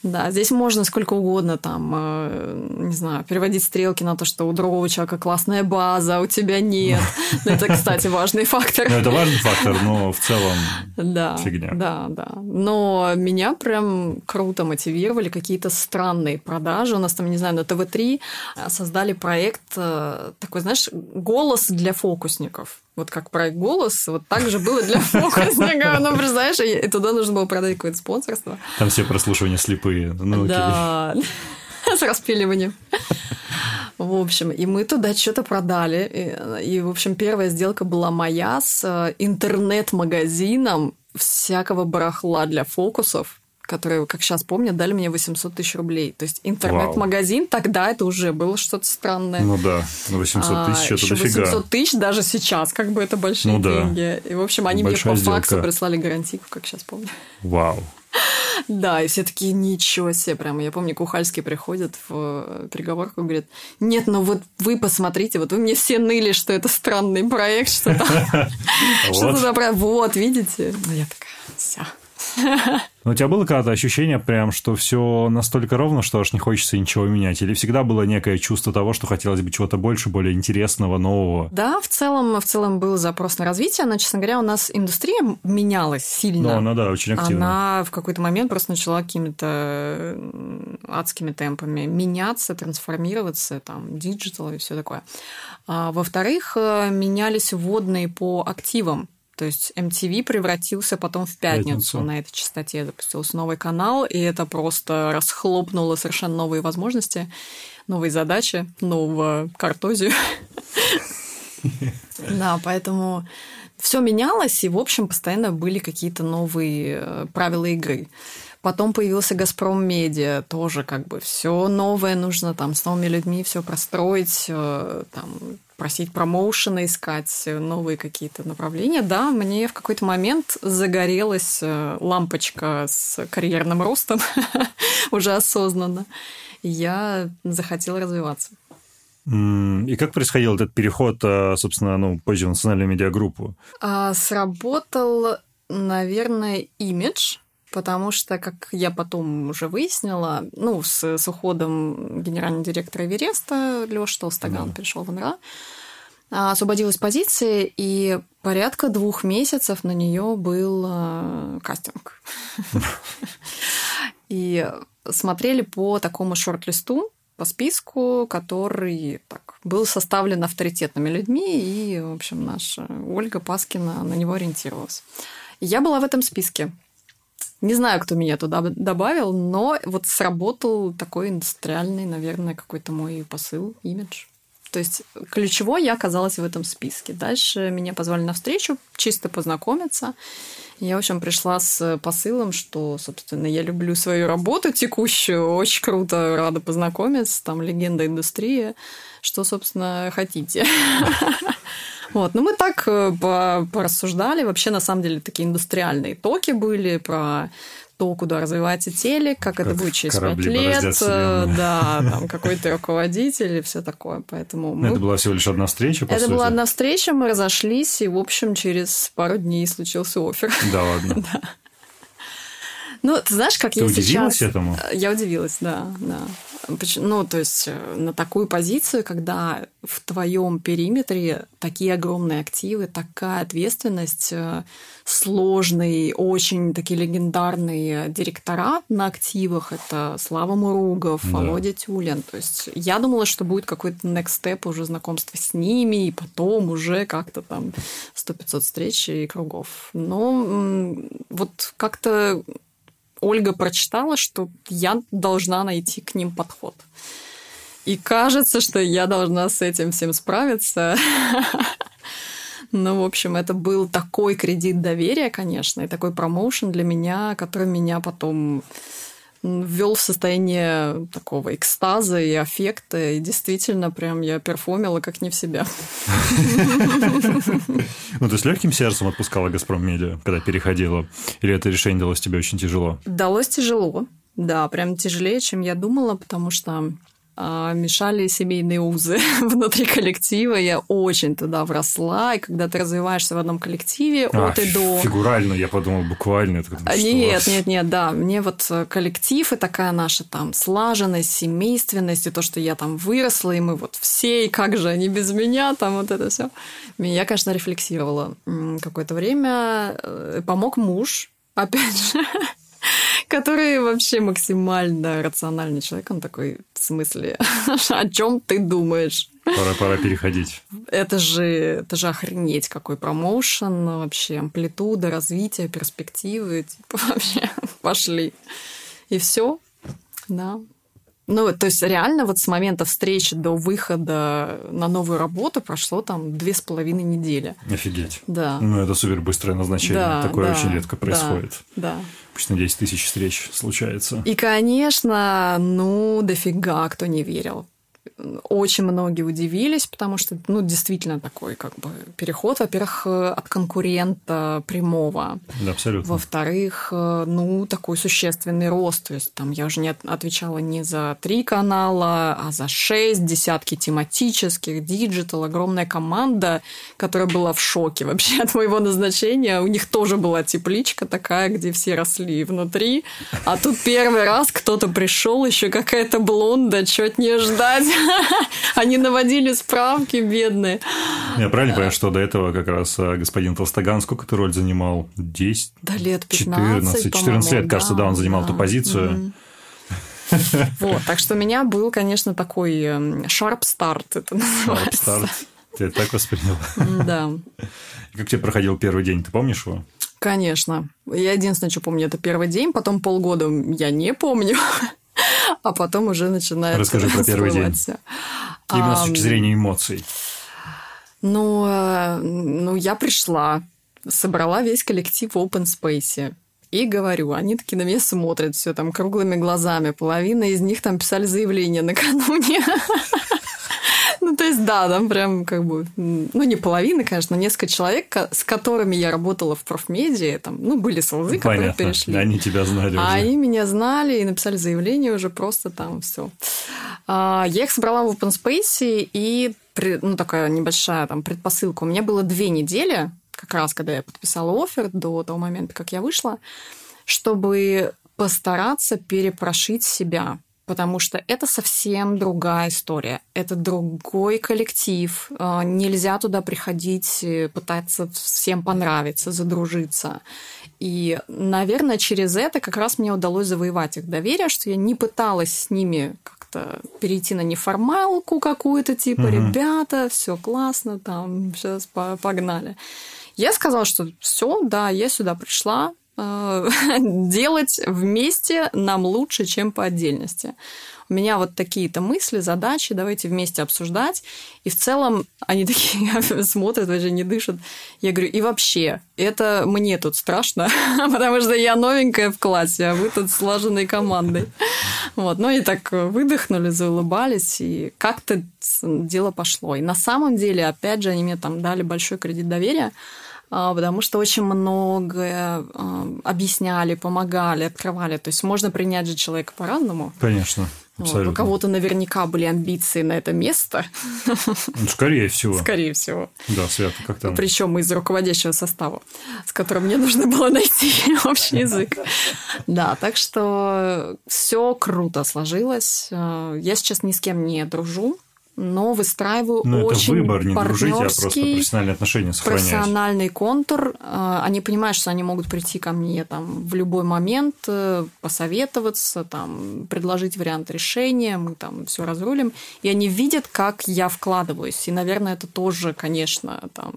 Да, здесь можно сколько угодно там, э, не знаю, переводить стрелки на то, что у другого человека классная база, а у тебя нет. Ну, Это, кстати, важный фактор. Ну, это важный фактор, но в целом... Да, Фигня. да, да. Но меня прям круто мотивировали какие-то странные продажи. У нас там, не знаю, на ТВ-3 создали проект э, такой, знаешь, голос для фокусников. Вот как проект «Голос», вот так же было для фокусника. Ну, представляешь, и туда нужно было продать какое-то спонсорство. Там все прослушивания слепые. Ну. Да, с распиливанием. В общем, и мы туда что-то продали. И, и, в общем, первая сделка была моя с э, интернет-магазином всякого барахла для фокусов, которые, как сейчас помню, дали мне 800 тысяч рублей. То есть интернет-магазин тогда это уже было что-то странное. Ну да, 800 а, тысяч а, это дофига. 800 тысяч даже сейчас, как бы это большие ну, деньги. Да. И, в общем, они Большая мне по сделка. факсу прислали гарантийку, как сейчас помню. Вау. Да, и все такие, ничего себе, прям. Я помню, Кухальский приходит в э, переговорку и говорит, нет, ну вот вы посмотрите, вот вы мне все ныли, что это странный проект, что то Что-то Вот, видите? Ну, я такая, все. Но у тебя было когда-то ощущение прям, что все настолько ровно, что аж не хочется ничего менять? Или всегда было некое чувство того, что хотелось бы чего-то больше, более интересного, нового? Да, в целом, в целом был запрос на развитие, но, честно говоря, у нас индустрия менялась сильно. Ну, она, да, очень активно. Она в какой-то момент просто начала какими-то адскими темпами меняться, трансформироваться, там, диджитал и все такое. А, во-вторых, э, менялись вводные по активам. То есть MTV превратился потом в пятницу, пятницу. на этой частоте. Запустился новый канал, и это просто расхлопнуло совершенно новые возможности, новые задачи, нового картозию. Да, поэтому все менялось, и, в общем, постоянно были какие-то новые э, правила игры. Потом появился Газпром Медиа, тоже как бы все новое нужно там с новыми людьми все простроить, э, там просить промоушена, искать новые какие-то направления. Да, мне в какой-то момент загорелась э, лампочка с карьерным ростом уже осознанно. я захотела развиваться. И как происходил этот переход, э, собственно, ну, позже в национальную медиагруппу? А, сработал, наверное, имидж потому что, как я потом уже выяснила, ну, с, с уходом генерального директора Эвереста Лёша Толстоган да. перешел в НРА, а, освободилась позиция, и порядка двух месяцев на нее был э, кастинг. И смотрели по такому шорт-листу, по списку, который так, был составлен авторитетными людьми, и, в общем, наша Ольга Паскина на него ориентировалась. Я была в этом списке. Не знаю, кто меня туда добавил, но вот сработал такой индустриальный, наверное, какой-то мой посыл, имидж. То есть ключевой я оказалась в этом списке. Дальше меня позвали на встречу, чисто познакомиться. Я, в общем, пришла с посылом, что, собственно, я люблю свою работу текущую, очень круто, рада познакомиться, там легенда индустрии, что, собственно, хотите. Вот, ну мы так э, порассуждали. Вообще, на самом деле, такие индустриальные токи были про то, куда развивается телек, как, как это будет через пять лет, э, да, там какой-то руководитель и все такое. Поэтому мы... Это была всего лишь одна встреча, по Это сути. была одна встреча, мы разошлись, и, в общем, через пару дней случился офер. Да ладно. да. Ну, ты знаешь, как ты я удивилась сейчас... этому? Я удивилась, да, да. Ну, то есть э, на такую позицию, когда в твоем периметре такие огромные активы, такая ответственность, э, сложный, очень такие легендарные директора на активах, это Слава Муругов, да. Володя Тюлин. То есть я думала, что будет какой-то next step уже знакомство с ними, и потом уже как-то там 100-500 встреч и кругов. Но вот как-то Ольга прочитала, что я должна найти к ним подход. И кажется, что я должна с этим всем справиться. Ну, в общем, это был такой кредит доверия, конечно, и такой промоушен для меня, который меня потом ввел в состояние такого экстаза и аффекта, и действительно прям я перформила как не в себя. Ну, ты с легким сердцем отпускала «Газпром Медиа», когда переходила? Или это решение далось тебе очень тяжело? Далось тяжело, да, прям тяжелее, чем я думала, потому что мешали семейные узы внутри коллектива. Я очень туда вросла. И когда ты развиваешься в одном коллективе а, от и до... Фигурально, я подумал, буквально. Это нет, нет, нет, да. Мне вот э, коллектив и такая наша там слаженность, семейственность, и то, что я там выросла, и мы вот все, и как же они без меня, там вот это все. Я, конечно, рефлексировала какое-то время. Э, помог муж, опять же, который вообще максимально рациональный человек. Он такой, в смысле, о чем ты думаешь? Пора, пора переходить. Это же, это же охренеть, какой промоушен, вообще амплитуда, развитие, перспективы, типа вообще пошли. И все, да. Ну, то есть реально вот с момента встречи до выхода на новую работу прошло там две с половиной недели. Офигеть. Да. Ну, это супер быстрое назначение. Да, Такое да, очень редко происходит. Да. Обычно 10 тысяч встреч случается. И, конечно, ну, дофига кто не верил очень многие удивились, потому что, ну, действительно такой как бы переход, во-первых, от конкурента прямого. Да, абсолютно. Во-вторых, ну, такой существенный рост. То есть там я уже не отвечала не за три канала, а за шесть, десятки тематических, диджитал, огромная команда, которая была в шоке вообще от моего назначения. У них тоже была тепличка такая, где все росли внутри. А тут первый раз кто-то пришел, еще какая-то блонда, чего не ждать. Они наводили справки, бедные. Я правильно понимаю, что до этого как раз а, господин Толстоган сколько ты роль занимал? 10? Да, лет 15, 14, 14 лет, кажется, да, он занимал эту позицию. Вот, так что у меня был, конечно, такой эм, sharp start, это называется. Sharp start. Ты так восприняла? Да. Как тебе проходил первый день, ты помнишь его? Конечно. Я единственное, что помню, это первый день, потом полгода я не помню а потом уже начинает Расскажи про первый день. Именно с точки зрения эмоций. Ну, э, ну, я пришла, собрала весь коллектив в open space. И говорю, они такие на меня смотрят все там круглыми глазами. Половина из них там писали заявление накануне. Ну, то есть, да, там прям как бы, ну, не половина, конечно, несколько человек, с которыми я работала в профмедии, там, ну, были солзы, которые перешли. они тебя знали А уже. они меня знали и написали заявление уже просто там все. А, я их собрала в open space, и, ну, такая небольшая там предпосылка. У меня было две недели, как раз когда я подписала офер до того момента, как я вышла, чтобы постараться перепрошить себя потому что это совсем другая история. Это другой коллектив. А, нельзя туда приходить, э, пытаться всем понравиться, задружиться. И, наверное, через это как раз мне удалось завоевать их доверие, что я не пыталась с ними как-то перейти на неформалку какую-то, типа, угу. ребята, все классно, там, сейчас погнали. Я сказала, что все, да, я сюда пришла, Э, делать вместе нам лучше, чем по отдельности. У меня вот такие-то мысли, задачи, давайте вместе обсуждать. И в целом они такие смотрят, даже не дышат. Я говорю, и вообще, это мне тут страшно, потому что я новенькая в классе, а вы тут слаженной командой. Вот, ну и так выдохнули, заулыбались, и как-то дело пошло. И на самом деле, опять же, они мне там дали большой кредит доверия, потому что очень многое а, объясняли, помогали, открывали. То есть можно принять же человека по-разному. Конечно. Абсолютно. Вот, у кого-то наверняка были амбиции на это место. Ну, скорее всего. Скорее всего. Да, Света, как там? Причем из руководящего состава, с которым мне нужно было найти общий язык. Да, так что все круто сложилось. А, я сейчас ни с кем не дружу но выстраиваю но очень это выбор, не дружить, а просто профессиональные отношения сохранять. Профессиональный контур. А, они понимают, что они могут прийти ко мне там в любой момент, э, посоветоваться, там, предложить вариант решения, мы там все разрулим. И они видят, как я вкладываюсь. И, наверное, это тоже, конечно, там,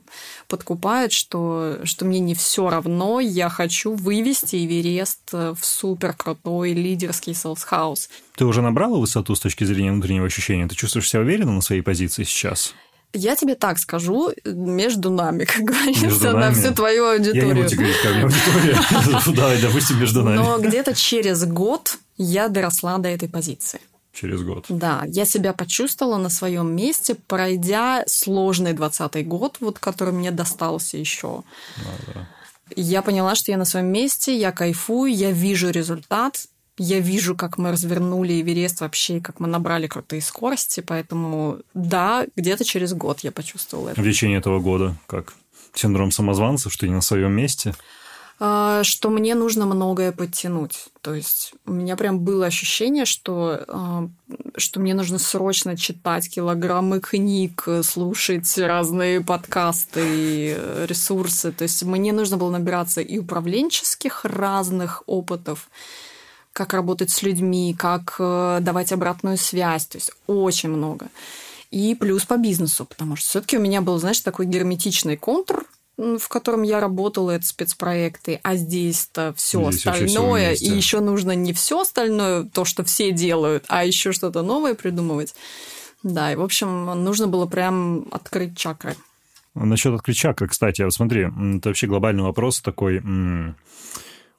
подкупает, что, что мне не все равно, я хочу вывести Эверест в супер крутой лидерский sales house. Ты уже набрала высоту с точки зрения внутреннего ощущения? Ты чувствуешь себя уверенно на своей позиции сейчас? Я тебе так скажу, между нами, как говорится, между на всю твою аудиторию. Я не буду говорить, как аудитория. Давай, допустим, между нами. Но где-то через год я доросла до этой позиции. Через год. Да, я себя почувствовала на своем месте, пройдя сложный двадцатый год, вот который мне достался еще. Да, да. Я поняла, что я на своем месте, я кайфую, я вижу результат, я вижу, как мы развернули Эверест вообще, как мы набрали крутые скорости, поэтому да, где-то через год я почувствовала это. В течение этого года как? Синдром самозванца, что не на своем месте? А, что мне нужно многое подтянуть. То есть у меня прям было ощущение, что, а, что мне нужно срочно читать килограммы книг, слушать разные подкасты, ресурсы. То есть мне нужно было набираться и управленческих разных опытов, как работать с людьми, как э, давать обратную связь, то есть очень много. И плюс по бизнесу, потому что все-таки у меня был, знаешь, такой герметичный контур, в котором я работала, это спецпроекты, а здесь-то все здесь остальное, и еще нужно не все остальное, то, что все делают, а еще что-то новое придумывать. Да, и, в общем, нужно было прям открыть чакры. Насчет открыть чакры, кстати, вот смотри, это вообще глобальный вопрос такой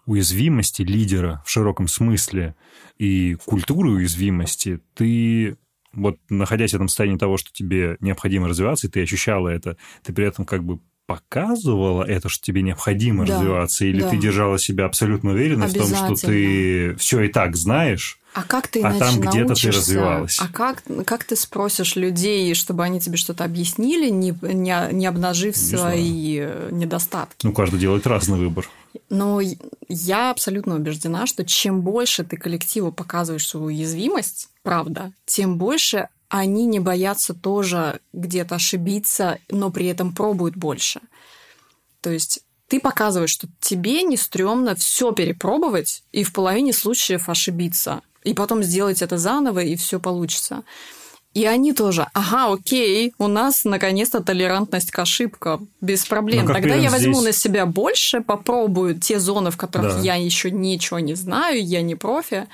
уязвимости лидера в широком смысле и культуры уязвимости. Ты вот находясь в этом состоянии того, что тебе необходимо развиваться, и ты ощущала это, ты при этом как бы показывала это, что тебе необходимо да, развиваться, или да. ты держала себя абсолютно уверенно в том, что ты все и так знаешь, а как ты а там где-то ты развивалась? А как, как ты спросишь людей, чтобы они тебе что-то объяснили, не, не, не обнажив не свои знаю. недостатки? Ну, каждый делает разный выбор. Но я абсолютно убеждена, что чем больше ты коллективу показываешь свою уязвимость, правда, тем больше они не боятся тоже где-то ошибиться, но при этом пробуют больше. То есть ты показываешь, что тебе не стрёмно все перепробовать и в половине случаев ошибиться, и потом сделать это заново, и все получится. И они тоже, ага, окей, у нас наконец-то толерантность к ошибкам, без проблем. Ну, Тогда я возьму здесь... на себя больше, попробую те зоны, в которых да. я еще ничего не знаю, я не профи,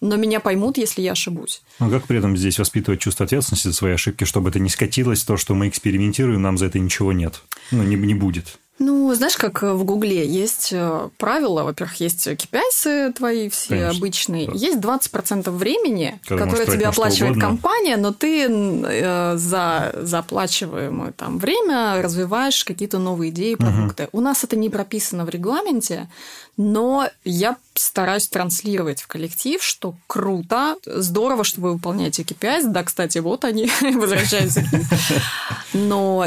но меня поймут, если я ошибусь. Ну, как при этом здесь воспитывать чувство ответственности за свои ошибки, чтобы это не скатилось, то, что мы экспериментируем, нам за это ничего нет, ну, не, не будет? Ну, знаешь, как в Гугле есть э, правила, во-первых, есть KPIs твои все Конечно, обычные, да. есть 20% времени, Когда которое тебе оплачивает компания, но ты э, за, за оплачиваемое там время развиваешь какие-то новые идеи, продукты. Угу. У нас это не прописано в регламенте, но я стараюсь транслировать в коллектив, что круто, здорово, что вы выполняете KPIs. Да, кстати, вот они возвращаются. Но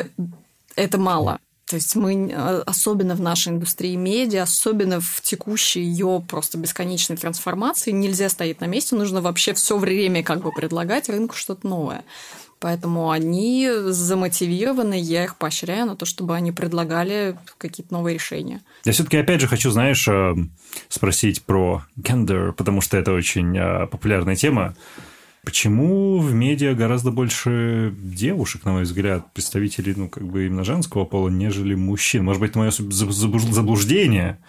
это мало. То есть мы, а, особенно в нашей индустрии медиа, особенно в текущей ее просто бесконечной трансформации, нельзя стоять на месте, нужно вообще все время как бы предлагать рынку что-то новое. Поэтому они замотивированы, я их поощряю на то, чтобы они предлагали какие-то новые решения. Я все-таки опять же хочу, знаешь, э, спросить про гендер, потому что это очень э, популярная тема. Почему в медиа гораздо больше девушек, на мой взгляд, представителей, ну, как бы именно женского пола, нежели мужчин? Может быть, это мое заблуждение,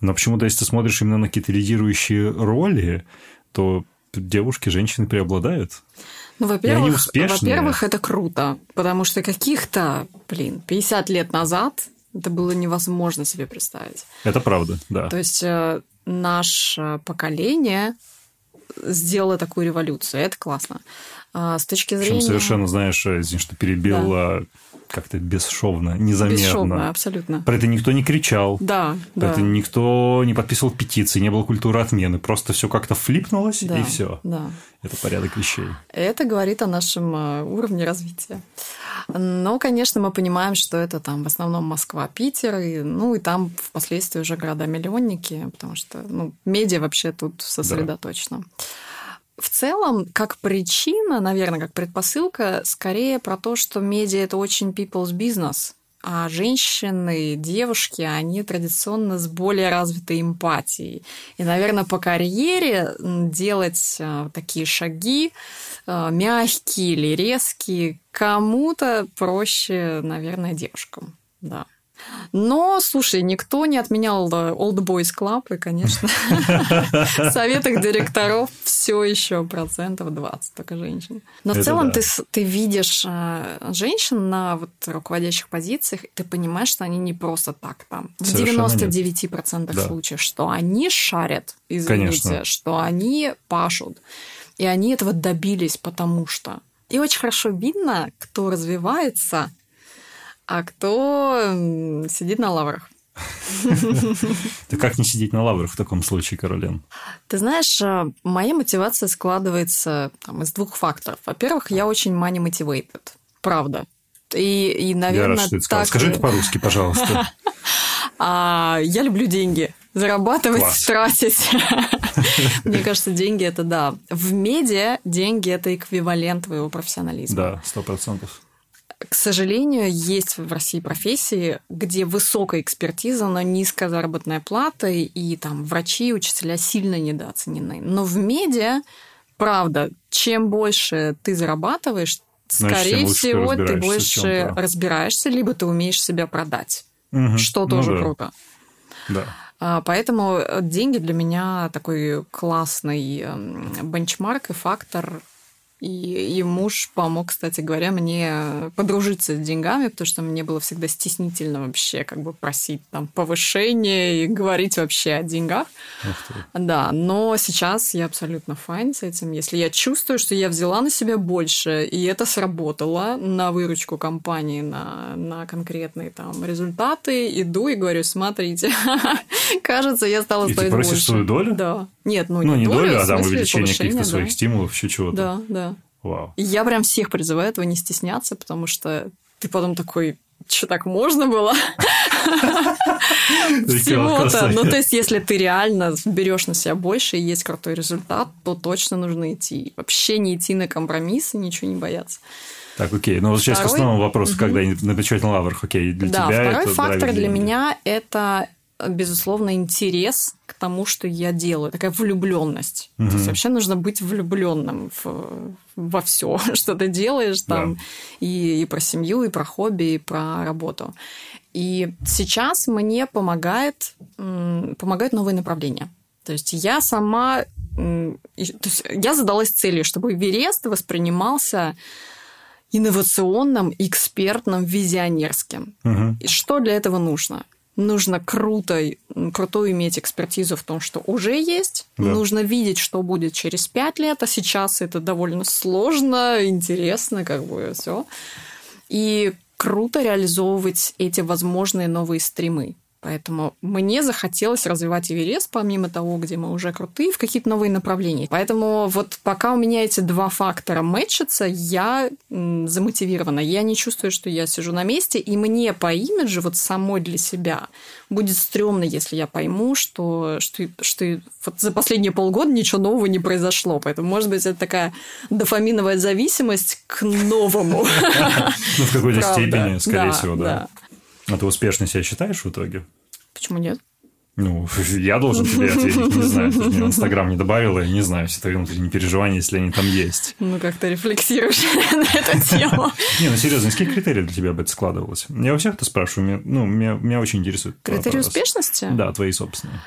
но почему-то, если ты смотришь именно на какие-то лидирующие роли, то девушки, женщины преобладают. Ну, во-первых, во-первых, это круто, потому что каких-то, блин, 50 лет назад это было невозможно себе представить. Это правда, да. То есть э, наше поколение сделала такую революцию. Это классно. А, с точки зрения... Причем совершенно, знаешь, извини, что перебил, да. Как-то бесшовно, незаметно. Бесшовно, абсолютно. Про это никто не кричал. Да, Про да. это никто не подписывал петиции, не было культуры отмены. Просто все как-то флипнулось, да, и все. Да. Это порядок вещей. Это говорит о нашем э, уровне развития. Но, конечно, мы понимаем, что это там в основном Москва, Питер, и, ну и там впоследствии уже города-миллионники, потому что ну, медиа вообще тут сосредоточено. Да. В целом, как причина, наверное, как предпосылка, скорее про то, что медиа это очень people's business, а женщины, девушки, они традиционно с более развитой эмпатией. И, наверное, по карьере делать а, такие шаги а, мягкие или резкие кому-то проще, наверное, девушкам. Да. Но, слушай, никто не отменял Old Boys Club, и, конечно, в советах директоров все еще процентов 20 только женщин. Но в целом ты, ты видишь э, женщин на вот руководящих позициях, и ты понимаешь, что они не просто так там. В 99% да. случаев, что они шарят, извините, что они пашут. И они этого добились, потому что... И очень хорошо видно, кто развивается, а кто сидит на лаврах. Ты как не сидеть на лаврах в таком случае, Каролин? Ты знаешь, э, моя мотивация складывается там, из двух факторов. Во-первых, я очень money motivated. Правда. И, и наверное, я рад, что ты так... Скажи это по-русски, пожалуйста. а, я люблю деньги. Зарабатывать, Класс. тратить. Мне кажется, деньги это да. В медиа деньги это эквивалент твоего профессионализма. Да, сто процентов к сожалению, есть в России профессии, где высокая экспертиза, но низкая заработная плата, и там врачи и учителя сильно недооценены. Но в медиа, правда, чем больше ты зарабатываешь, Значит, скорее всего, ты больше разбираешься, либо ты умеешь себя продать. Мгм. что Ну тоже да. круто. Да. А, Поэтому э, деньги для меня такой классный эм, бенчмарк и фактор. И, и муж помог, кстати говоря, мне подружиться с деньгами, потому что мне было всегда стеснительно вообще как бы просить там повышение и говорить вообще о деньгах. Да, но сейчас я абсолютно fine с этим. Если я чувствую, что я взяла на себя больше, и это сработало на выручку компании, на, на конкретные там результаты, иду и говорю, смотрите, кажется, я стала И ты стоить просишь больше. свою долю? Да. Нет, ну, Ну, не долю, долю, а в там увеличение каких-то своих стимулов, еще чего-то. Да, да. Вау. И я прям всех призываю этого не стесняться, потому что ты потом такой, что так можно было? Всего-то. Ну, то есть, если ты реально берешь на себя больше и есть крутой результат, то точно нужно идти. Вообще не идти на компромиссы, ничего не бояться. Так, окей. Ну, вот сейчас к Второй- основному вопросу, когда на почетный лаврах, окей, для да, тебя второй это фактор для меня это безусловно интерес к тому, что я делаю, такая влюбленность. То есть вообще нужно быть влюбленным в, во все, что ты делаешь там и, и про семью, и про хобби, и про работу. И сейчас мне помогает, помогают новые направления. То есть я сама, то есть я задалась целью, чтобы Эверест воспринимался инновационным, экспертным, визионерским. Мгм. И что для этого нужно? Нужно круто, круто иметь экспертизу в том, что уже есть. Да. Нужно видеть, что будет через пять лет, а сейчас это довольно сложно, интересно, как бы все. И круто реализовывать эти возможные новые стримы. Поэтому мне захотелось развивать Эверест, помимо того, где мы уже крутые, в какие-то новые направления. Поэтому вот пока у меня эти два фактора мэчатся, я замотивирована. Я не чувствую, что я сижу на месте, и мне по имиджу вот самой для себя будет стрёмно, если я пойму, что, что, что вот за последние полгода ничего нового не произошло. Поэтому, может быть, это такая дофаминовая зависимость к новому. Ну, в какой-то степени, скорее всего, да. А ты успешно себя считаешь в итоге? Почему нет? Ну, я должен тебе ответить, не знаю, ты мне в Инстаграм не добавила, я не знаю, все твои внутренние переживания, если они там есть. Ну, как ты рефлексируешь на эту тему. Не, ну серьезно, из каких критериев для тебя бы это складывалось? Я у всех это спрашиваю, ну, меня, очень интересует. Критерии успешности? Да, твои собственные.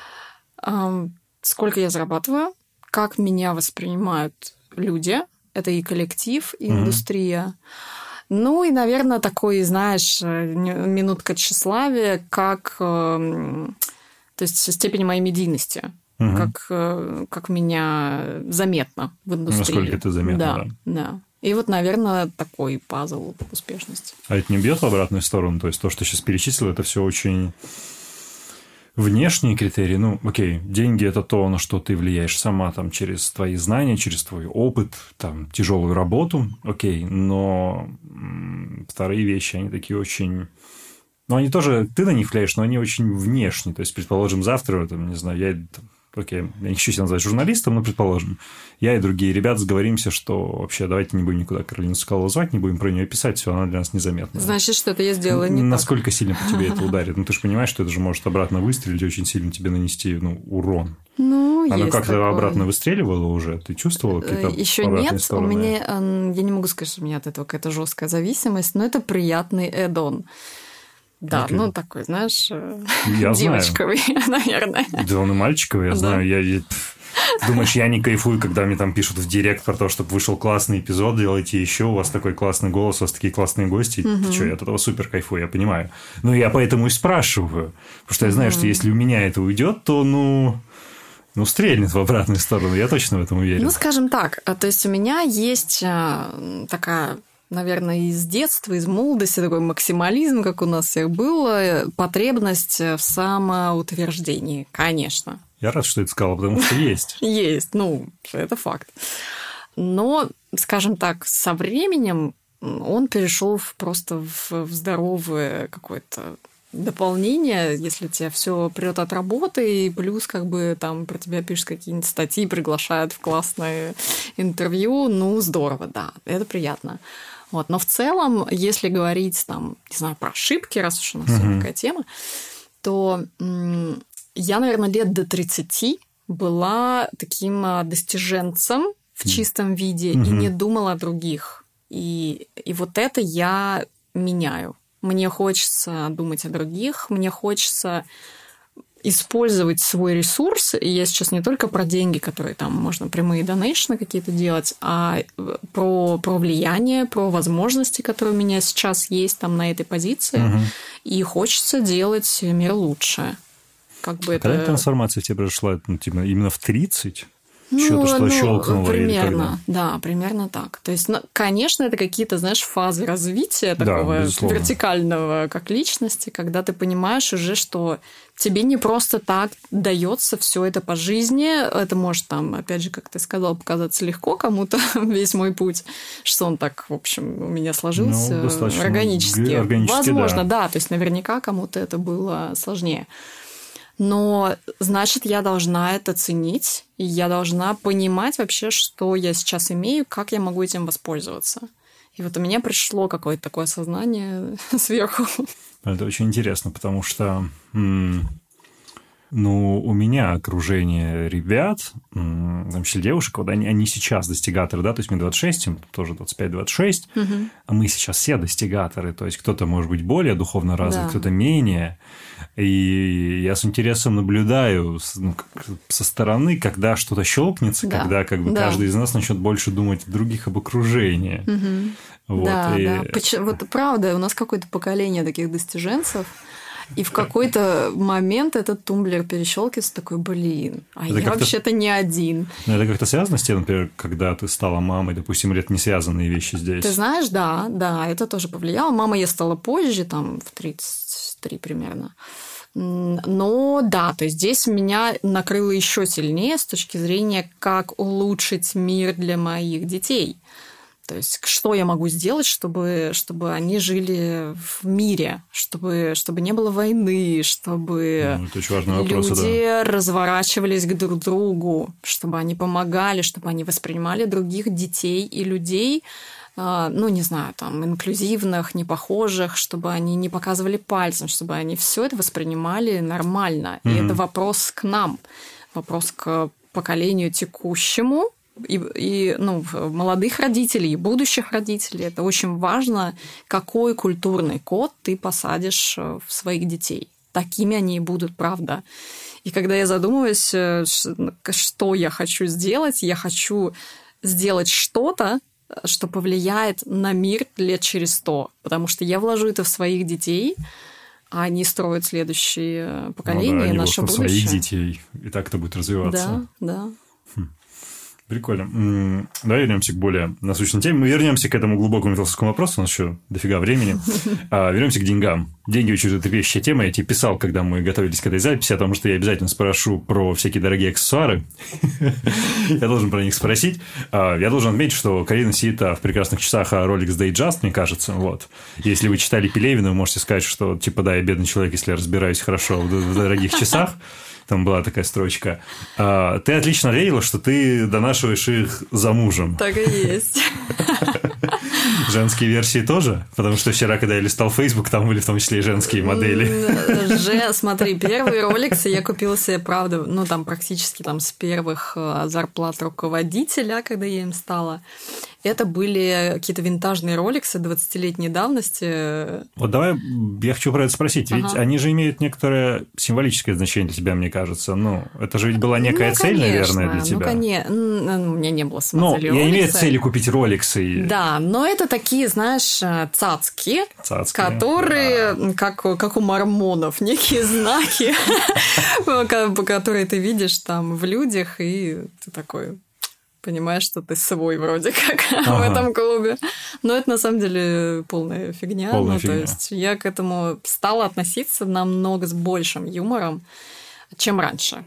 Сколько я зарабатываю, как меня воспринимают люди, это и коллектив, и индустрия. Ну и, наверное, такой, знаешь, э, минутка тщеславия, как эм, то есть степень моей медийности, Мгм. как, э, как меня заметно в индустрии. Насколько это заметно, да. да. да. И вот, наверное, такой пазл успешности. А это не бьет в обратную сторону? То есть то, что сейчас перечислил, это все очень внешние критерии. Ну, окей, деньги это то, на что ты влияешь сама там через твои знания, через твой опыт, там тяжелую работу, окей, но вторые вещи, они такие очень... Ну, они тоже, ты на них влияешь, но они очень внешние. То есть, предположим, завтра, там, не знаю, я там, окей, я не хочу себя назвать журналистом, но, предположим, я и другие ребята сговоримся, что вообще давайте не будем никуда Каролину Соколову звать, не будем про нее писать, все, она для нас незаметна. Значит, что-то я сделала не так. Насколько сильно по тебе это ударит? Ну, ты же понимаешь, что это же может обратно выстрелить и очень сильно тебе нанести ну, урон. Ну, Оно есть как-то такое. обратно выстреливало уже? Ты чувствовала какие-то Еще обратные нет, стороны? у меня, эм, я не могу сказать, что у меня от этого какая-то жесткая зависимость, но это приятный эдон. Да, Окей. ну такой, знаешь, э, Я знаю. девочковый, наверное. Да он и мальчиковый, я Да. знаю. Я, я- Думаешь, я не кайфую, когда мне там пишут в директ про то, чтобы вышел классный эпизод, делайте еще, у вас такой классный голос, у вас такие классные гости. Ты что, я от этого супер кайфую, я понимаю. Но я поэтому и спрашиваю. Потому что я знаю, что если у меня это уйдет, то, ну, ну, стрельнет в обратную сторону. Я точно в этом уверен. Ну, скажем так, а, то есть у меня есть а, такая наверное, из детства, из молодости такой максимализм, как у нас всех было, э, потребность в самоутверждении, конечно. Я рад, что это сказала, потому что есть. Есть, ну, это факт. Но, скажем так, со временем он перешел в просто в, в здоровое какое-то дополнение, если тебе все прет от работы, и плюс как бы там про тебя пишут какие-нибудь статьи, приглашают в классное интервью, ну, здорово, да, это приятно. Вот. Но в целом, если говорить там, не знаю, про ошибки, раз уж у нас Мгм. такая тема, то я, наверное, лет до 30 была таким а, достиженцем в чистом виде и Мгм. не думала о других. И, и вот это я меняю. Мне хочется думать о других, мне хочется использовать свой ресурс. И я сейчас не только про деньги, которые там можно прямые донейшны какие-то делать, а про, про влияние, про возможности, которые у меня сейчас есть там на этой позиции. Угу. И хочется делать мир лучше. Как бы Когда это... трансформация в тебе произошла ну, типа, именно в 30? Ну, Что-то, что ну, щелкнуло примерно, да, примерно так. То есть, ну, конечно, это какие-то, знаешь, фазы развития такого да, вертикального как личности, когда ты понимаешь уже, что тебе не просто так дается все это по жизни. Это может там, опять же, как ты сказал, показаться легко кому-то весь мой путь, что он так, в общем, у меня сложился ну, органически. органически. Возможно, да. да. То есть наверняка кому-то это было сложнее. Но значит, я должна это ценить, и я должна понимать вообще, что я сейчас имею, как я могу этим воспользоваться. И вот у меня пришло какое-то такое сознание сверху. Это очень интересно, потому что ну, у меня окружение ребят, в том числе девушек, вот они, они сейчас достигаторы, да, то есть мне 26, им тоже 25-26, угу. а мы сейчас все достигаторы, то есть кто-то может быть более духовно развит, да. кто-то менее, и я с интересом наблюдаю ну, со стороны, когда что-то щелкнется, да. когда как бы да. каждый из нас начнет больше думать о других об окружении. Угу. Вот, да, и... да. Вот правда, у нас какое-то поколение таких достиженцев, и в какой-то момент этот тумблер перещелкивается, такой, блин, а это я вообще-то не один. Ну, это как-то связано с тем, например, когда ты стала мамой, допустим, это не связанные вещи здесь? Ты знаешь, да, да, это тоже повлияло. Мама я стала позже, там, в 33 примерно. Но да, то есть здесь меня накрыло еще сильнее с точки зрения, как улучшить мир для моих детей. То есть, что я могу сделать, чтобы, чтобы они жили в мире, чтобы, чтобы не было войны, чтобы ну, это очень важный вопрос, люди да. разворачивались к друг другу, чтобы они помогали, чтобы они воспринимали других детей и людей, а, ну, не знаю, там, инклюзивных, непохожих, чтобы они не показывали пальцем, чтобы они все это воспринимали нормально. Mm-hmm. И это вопрос к нам, вопрос к поколению текущему, и, и ну, молодых родителей, и будущих родителей. Это очень важно, какой культурный код ты посадишь э, в своих детей. Такими они и будут, правда. И когда я задумываюсь, э, что я хочу сделать, я хочу сделать что-то, что повлияет на мир лет через сто. Потому что я вложу это в своих детей, а они строят следующие поколения, ну, да, наше будущее. своих детей, и так это будет развиваться. Да, да. Прикольно. Давай вернемся к более насущной теме. Мы вернемся к этому глубокому философскому вопросу, у нас еще дофига времени. А, вернемся к деньгам. Деньги очень трепещущая тема. Я тебе писал, когда мы готовились к этой записи, о том, что я обязательно спрошу про всякие дорогие аксессуары. Я должен про них спросить. А, я должен отметить, что Карина сидит в прекрасных часах Rolex Datejust, мне кажется. Вот. Если вы читали Пелевина, вы можете сказать, что, типа, да, я бедный человек, если я разбираюсь хорошо в дорогих часах там была такая строчка. А, ты отлично верила, что ты донашиваешь их за мужем. Так и есть. Женские версии тоже? Потому что вчера, когда я листал Facebook, там были в том числе и женские модели. Же, смотри, первые роликсы я купила себе, правда, ну там практически там с первых э, зарплат руководителя, когда я им стала. Это были какие-то винтажные роликсы 20-летней давности. Вот давай, я хочу про это спросить. Ведь ага. они же имеют некоторое символическое значение для тебя, мне кажется. Ну, это же ведь была некая ну, цель, наверное, для ну, тебя. Ну, конечно. У меня не было самоцели Ну, я имею цели купить роликсы. Да, но это такие, знаешь, э, цацки, цацки которые, да. как, как у мормонов, некие знаки, которые ты видишь там в людях, и ты такой, понимаешь, что ты свой вроде как ага. в этом клубе. Но это на самом деле полная фигня. Полная ну, фигня. То есть я к этому стала относиться намного с большим юмором, чем раньше.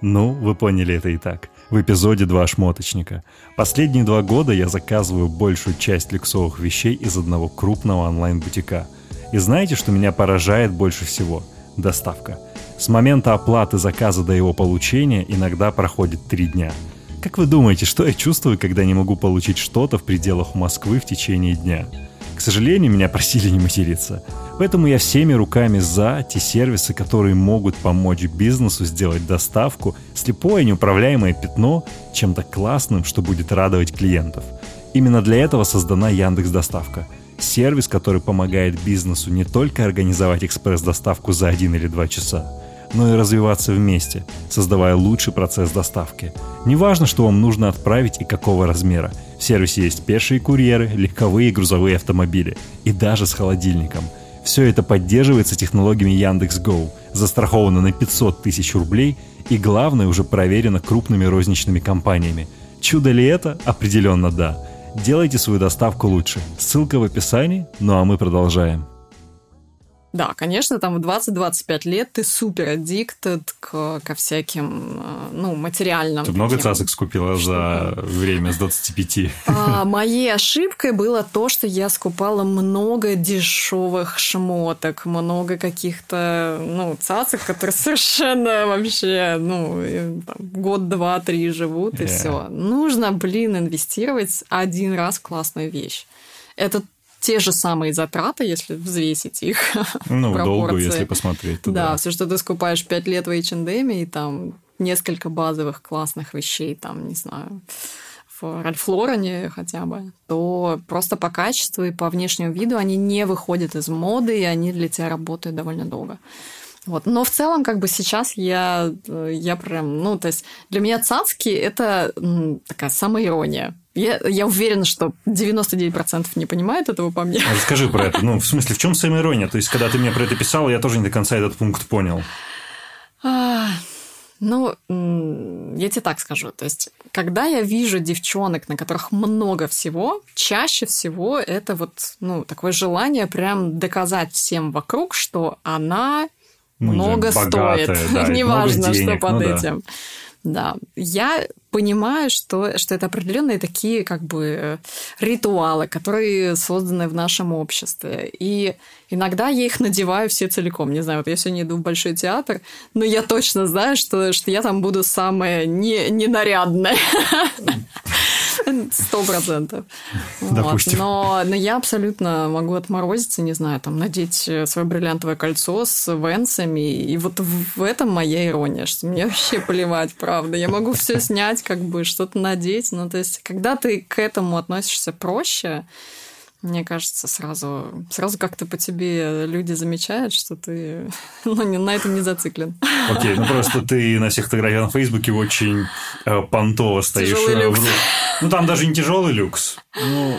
Ну, вы поняли это и так. В эпизоде «Два шмоточника». Последние два года я заказываю большую часть люксовых вещей из одного крупного онлайн-бутика. И знаете, что меня поражает больше всего? Доставка. С момента оплаты заказа до его получения иногда проходит три дня – как вы думаете, что я чувствую, когда не могу получить что-то в пределах Москвы в течение дня? К сожалению, меня просили не материться. Поэтому я всеми руками за те сервисы, которые могут помочь бизнесу сделать доставку, слепое неуправляемое пятно чем-то классным, что будет радовать клиентов. Именно для этого создана Яндекс Доставка – Сервис, который помогает бизнесу не только организовать экспресс-доставку за один или два часа, но и развиваться вместе, создавая лучший процесс доставки. Неважно, что вам нужно отправить и какого размера. В сервисе есть пешие курьеры, легковые и грузовые автомобили. И даже с холодильником. Все это поддерживается технологиями Яндекс.Го, застраховано на 500 тысяч рублей и, главное, уже проверено крупными розничными компаниями. Чудо ли это? Определенно да. Делайте свою доставку лучше. Ссылка в описании, ну а мы продолжаем. Да, конечно, там в 20-25 лет ты супер аддиктед к, ко всяким, э, ну, материальным. Ты много цацик скупила за время с 25? А, моей ошибкой было то, что я скупала много дешевых шмоток, много каких-то, ну, цацик, которые совершенно вообще, ну, год, два, три живут, и yeah. все. Нужно, блин, инвестировать один раз в классную вещь. Это те же самые затраты, если взвесить их. Ну, долго, если посмотреть. Да, да, все, что ты скупаешь 5 лет в H&M, и там несколько базовых классных вещей, там, не знаю, в Ральф Лорене хотя бы, то просто по качеству и по внешнему виду они не выходят из моды, и они для тебя работают довольно долго. Вот. Но в целом, как бы сейчас я, я прям, ну, то есть для меня цацки – это такая самоирония. Я, я уверена, что 99% не понимают этого по мне. А расскажи про это. Ну, в смысле, в чем самоирония? То есть, когда ты мне про это писал, я тоже не до конца этот пункт понял. А, ну, я тебе так скажу. То есть, когда я вижу девчонок, на которых много всего, чаще всего это вот, ну, такое желание прям доказать всем вокруг, что она ну, много богатая, стоит. Да, Неважно, что под ну, этим. Да. Да, я понимаю, что, что это определенные такие как бы ритуалы, которые созданы в нашем обществе. И иногда я их надеваю все целиком. Не знаю, вот я сегодня иду в Большой театр, но я точно знаю, что, что я там буду самая не, ненарядная. Сто процентов. Допустим. Но, но я абсолютно могу отморозиться, не знаю, там, надеть свое бриллиантовое кольцо с венсами. И вот в этом моя ирония, что мне вообще плевать, правда. Я могу все снять, как бы что-то надеть. Ну, то есть, когда ты к этому относишься проще, мне кажется, сразу, сразу как-то по тебе люди замечают, что ты ну, не, на этом не зациклен. Окей, ну просто ты на всех фотографиях на Фейсбуке очень э, понтово стоишь. Тяжелый э, люкс. Ну, там даже не тяжелый люкс. Ну,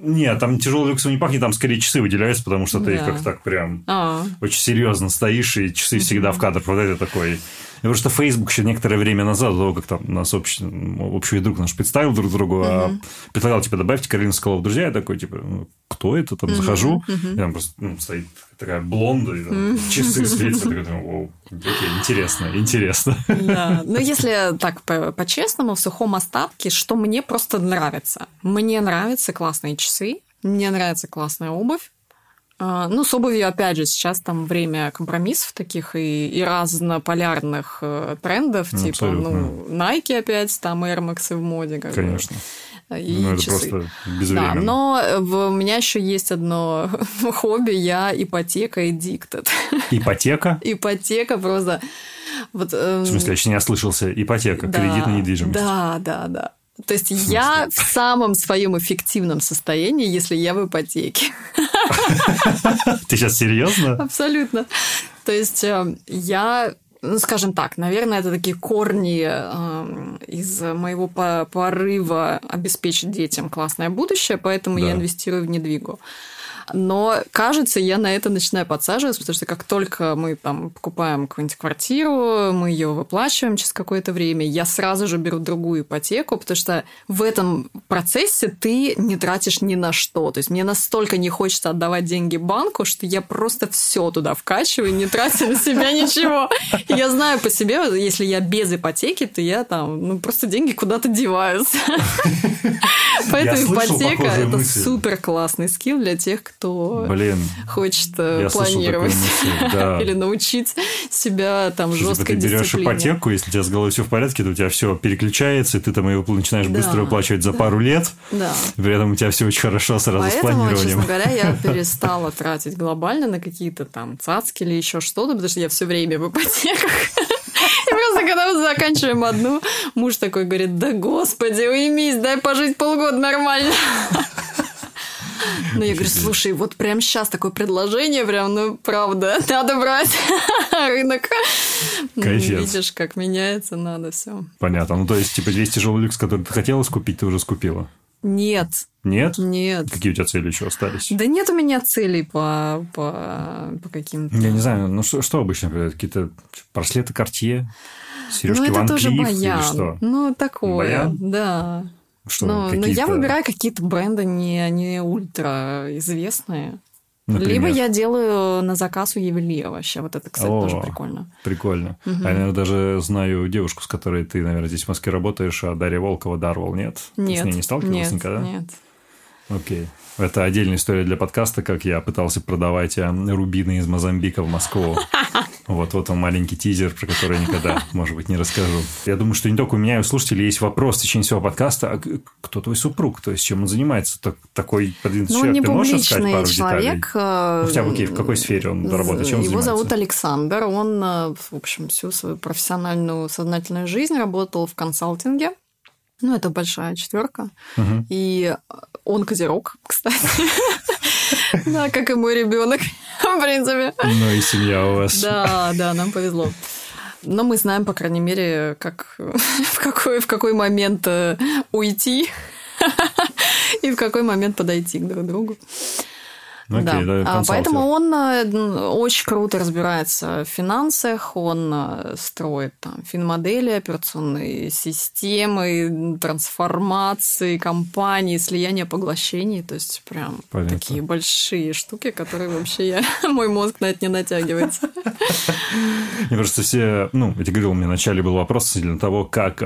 нет, там тяжелый люксом не пахнет, там скорее часы выделяются, потому что ты да. как так прям а. очень серьезно стоишь, и часы всегда в кадр. Вот это такой Потому что Facebook еще некоторое время назад, до того, как там нас общий, общий друг наш представил друг другу, а предлагал, типа, добавьте Каролину Соколову друзья, я такой, типа, ну, кто это? Там захожу, и там просто ну, стоит такая блонда, и там часы светятся, такой, думаю, окей, интересно, интересно. Да, но если так по-честному, в сухом остатке, что мне просто нравится. Мне нравятся классные часы, мне нравится классная обувь, ну, с обувью, опять же, сейчас там время компромиссов таких и, и разнополярных э, трендов, ну, типа, абсолютно. ну, Nike опять, там Air Max в моде. Как Конечно. Бы. И ну, это часы. просто безвременно. Да, но в, у меня еще есть одно хобби, я ипотека и диктат. Ипотека? Ипотека просто... Вот, эм... В смысле, я еще не ослышался. Ипотека, да, кредит на недвижимость. Да, да, да. То есть я в самом своем эффективном состоянии, если я в ипотеке. Ты сейчас серьезно? Абсолютно. То есть э, я ну, скажем так, наверное, это такие корни э, из моего порыва обеспечить детям классное будущее, поэтому да. я инвестирую в недвигу. Но, кажется, я на это начинаю подсаживаться, потому что как только мы там покупаем какую-нибудь квартиру, мы ее выплачиваем через какое-то время, я сразу же беру другую ипотеку, потому что в этом процессе ты не тратишь ни на что. То есть мне настолько не хочется отдавать деньги банку, что я просто все туда вкачиваю, не тратя на себя ничего. Я знаю по себе, если я без ипотеки, то я там, ну, просто деньги куда-то деваются. Поэтому ипотека – это супер классный скилл для тех, кто Блин, хочет э, планировать мысль, да. или научить себя там что, жесткой типа, ты берешь ипотеку, если у тебя с головой все в порядке, то у тебя все переключается, и ты там его начинаешь да. быстро выплачивать за да. пару лет. Да. При этом у тебя все очень хорошо сразу Поэтому, с планированием. честно говоря, я перестала тратить глобально на какие-то там цацки или еще что-то, потому что я все время в ипотеках. И просто когда мы заканчиваем одну, муж такой говорит, да господи, уймись, дай пожить полгода нормально. Ну, я говорю, слушай, вот прямо сейчас такое предложение, прям, ну, правда, надо брать рынок. Кайфец. Видишь, как меняется, надо все. Понятно. Ну, то есть, типа, весь тяжелый люкс, который ты хотела скупить, ты уже скупила? Нет. Нет? Нет. Какие у тебя цели еще остались? Да нет у меня целей по, по, по каким-то... Я не знаю, ну что, что обычно? Какие-то браслеты Cartier? Сережки ну, это Ван тоже Клифф баян. или что? Ну, такое, Баян? да. Что, но, но я какие-то- выбираю какие-то бренды не, не ультра известные. Например? Либо я делаю на заказ у ювелира вообще. Вот это, кстати, О. тоже прикольно. Прикольно. А я, наверное, даже знаю девушку, с которой ты, наверное, здесь в Москве работаешь, а Дарья Волкова Дарвол, нет? Ты Нет. с ней не сталкивалась нет, никогда? Нет. Окей. Это отдельная история для подкаста, как я пытался продавать а, рубины из Мозамбика в Москву. Вот, вот он маленький тизер, про который я никогда, может быть, не расскажу. Я думаю, что не только у меня и у слушателей есть вопрос в течение всего подкаста, а кто твой супруг? То есть, чем он занимается? Так- такой продвинутый Ну, человек. не Ты можешь рассказать пару человек. деталей? Ну, хотя бы окей, в какой сфере он работает? Чем он Его занимается? зовут Александр. Он, э, в общем, всю свою профессиональную сознательную жизнь работал в консалтинге. Ну, это большая четверка. Мгм. И он козерог, кстати. Да, как и мой ребенок, в принципе. Ну и семья у вас. Да, да, нам повезло. Но мы знаем, по крайней мере, как в какой, в какой момент э, уйти и в какой момент подойти к друг другу. Ну, окей, да, А, консалтинг. поэтому он э, очень круто разбирается в финансах, он э, строит там финмодели, операционные системы, трансформации компаний, слияние поглощений, то есть прям Понятно. такие большие штуки, которые вообще я, мой мозг на это не натягивается. Мне кажется, все... Ну, я тебе говорил, у меня вначале был вопрос относительно того, как...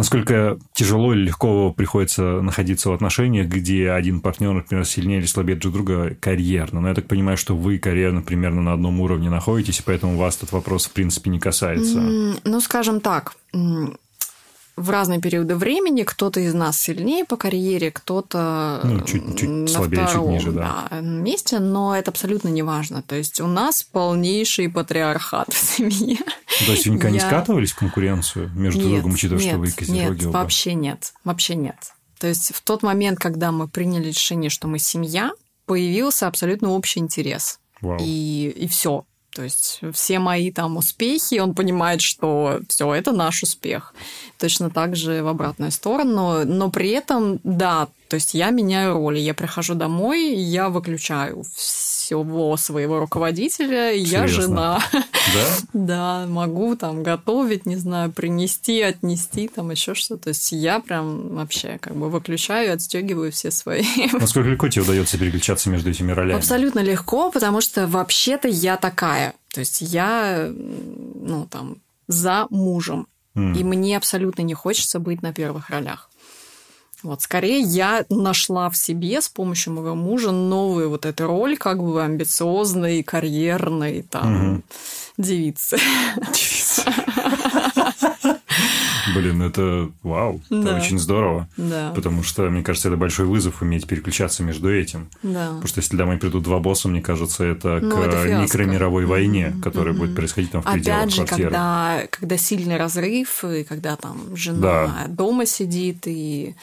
Насколько тяжело или легко приходится находиться в отношениях, где один партнер, например, сильнее или слабее друг друга карьерно. Но я так понимаю, что вы карьерно примерно на одном уровне находитесь, и поэтому вас этот вопрос, в принципе, не касается. Ну, скажем так, в разные периоды времени кто-то из нас сильнее по карьере, кто-то Ну, чуть- чуть на слабее, чуть втором, ниже, да. месте, но это абсолютно не важно. То есть у нас полнейший патриархат в семье. То есть вы никогда не Я- скатывались в конкуренцию между Нет, другом, учитывая, что нет, вы козероги Нет, вообще нет. Вообще нет. То есть в тот момент, когда мы приняли решение, что мы семья, появился абсолютно общий интерес. Вау. И, и все. То есть все мои там успехи, он понимает, что все это наш успех. Точно так же в обратную сторону. Но при этом, да, то есть я меняю роли. Я прихожу домой, я выключаю всего своего руководителя, и я Серьезно? жена. Да? Да, могу там готовить, не знаю, принести, отнести, там еще что-то. То есть я прям вообще как бы выключаю и отстегиваю все свои. Насколько легко тебе удается переключаться между этими ролями? Абсолютно легко, потому что вообще-то я такая. То есть я, ну, там, за мужем. М. И мне абсолютно не хочется быть на первых ролях. Вот, скорее я нашла в себе с помощью моего мужа новую вот эту роль, как бы амбициозной, карьерной, там, Мгм. девицы. Блин, ну это вау, это Да. очень здорово. Да, Потому что, мне кажется, это большой вызов уметь переключаться между этим. да. Потому что если домой придут два босса, мне кажется, это Ну, к это микромировой войне, которая будет происходить там в пределах же, квартиры. когда, когда сильный разрыв, и когда там жена дома сидит, и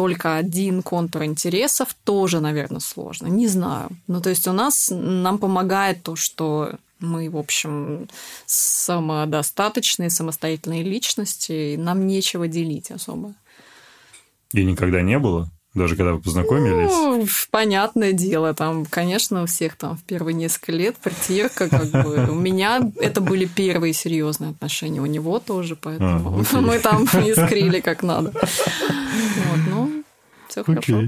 только один контур интересов, тоже, наверное, сложно. Не знаю. Ну, то есть у нас нам помогает то, что мы, в общем, самодостаточные, самостоятельные личности, и нам нечего делить особо. И никогда не было, даже когда вы познакомились. Ну, понятное дело, там, конечно, у всех там в первые несколько лет притирка, как бы. У меня это были первые серьезные отношения, у него тоже, поэтому А, мы там искрили как надо. Вот, ну, все хорошо.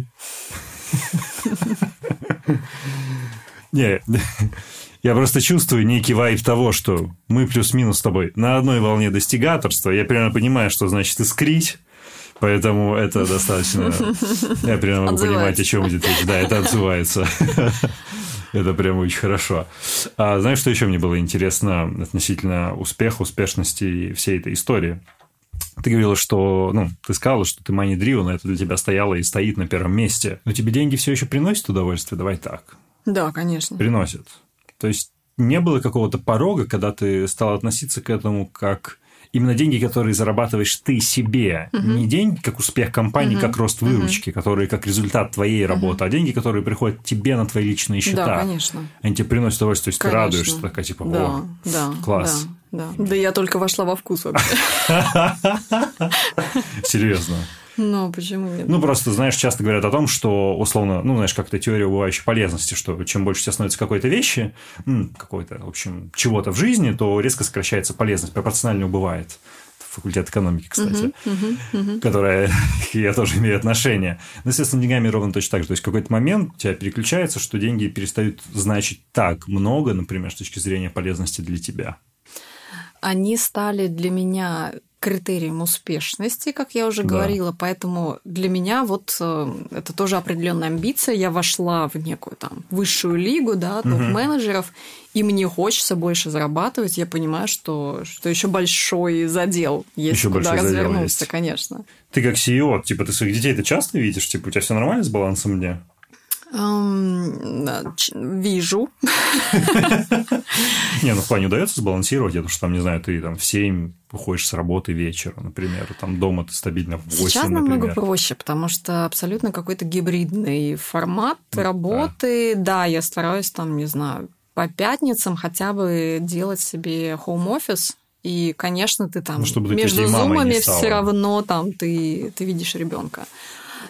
Не, я просто чувствую некий вайб того, что мы плюс-минус с тобой на одной волне достигаторства. Я примерно понимаю, что значит искрить. Поэтому это достаточно... Я примерно могу понимать, о чем идет речь. Да, это отзывается. Это прям очень хорошо. А знаешь, что еще мне было интересно относительно успеха, успешности и всей этой истории? Ты говорила, что, ну, ты сказала, что ты money driven, это для тебя стояло и стоит на первом месте. Но тебе деньги все еще приносят удовольствие? Давай так. Да, конечно. Приносят. То есть не было какого-то порога, когда ты стал относиться к этому как именно деньги, которые зарабатываешь ты себе. Угу. Не деньги как успех компании, угу. как рост выручки, угу. которые как результат твоей работы, угу. а деньги, которые приходят тебе на твои личные счета. Да, конечно. Они тебе приносят удовольствие, то есть конечно. ты радуешься, такая типа, да, о, да, класс. Да, да. да я только вошла во вкус вообще. Серьезно. Ну, почему нет? Ну, просто, знаешь, часто говорят о том, что, условно, ну, знаешь, как-то теория убывающей полезности, что чем больше у тебя становится какой-то вещи, какой-то, в общем, чего-то в жизни, то резко сокращается полезность, пропорционально убывает факультет экономики, кстати, uh-huh, uh-huh, uh-huh. которая я тоже имею отношение. Но, естественно, деньгами ровно точно так же. То есть, в какой-то момент у тебя переключается, что деньги перестают значить так много, например, с точки зрения полезности для тебя. Они стали для меня критерием успешности, как я уже да. говорила, поэтому для меня вот э, это тоже определенная амбиция. Я вошла в некую там высшую лигу, да, топ-менеджеров, угу. и мне хочется больше зарабатывать. Я понимаю, что, что еще большой задел есть еще куда развернуться, конечно. Ты как CEO, типа ты своих детей ты часто видишь? Типа у тебя все нормально с балансом дня? Вижу. Не, ну в плане удается сбалансировать, потому что там, не знаю, ты там в 7 уходишь с работы вечера, например, там дома ты стабильно в 8, Сейчас намного проще, потому что абсолютно какой-то гибридный формат работы. Да, я стараюсь там, не знаю, по пятницам хотя бы делать себе хоум-офис, и, конечно, ты там ну, между зумами все равно там ты, ты видишь ребенка.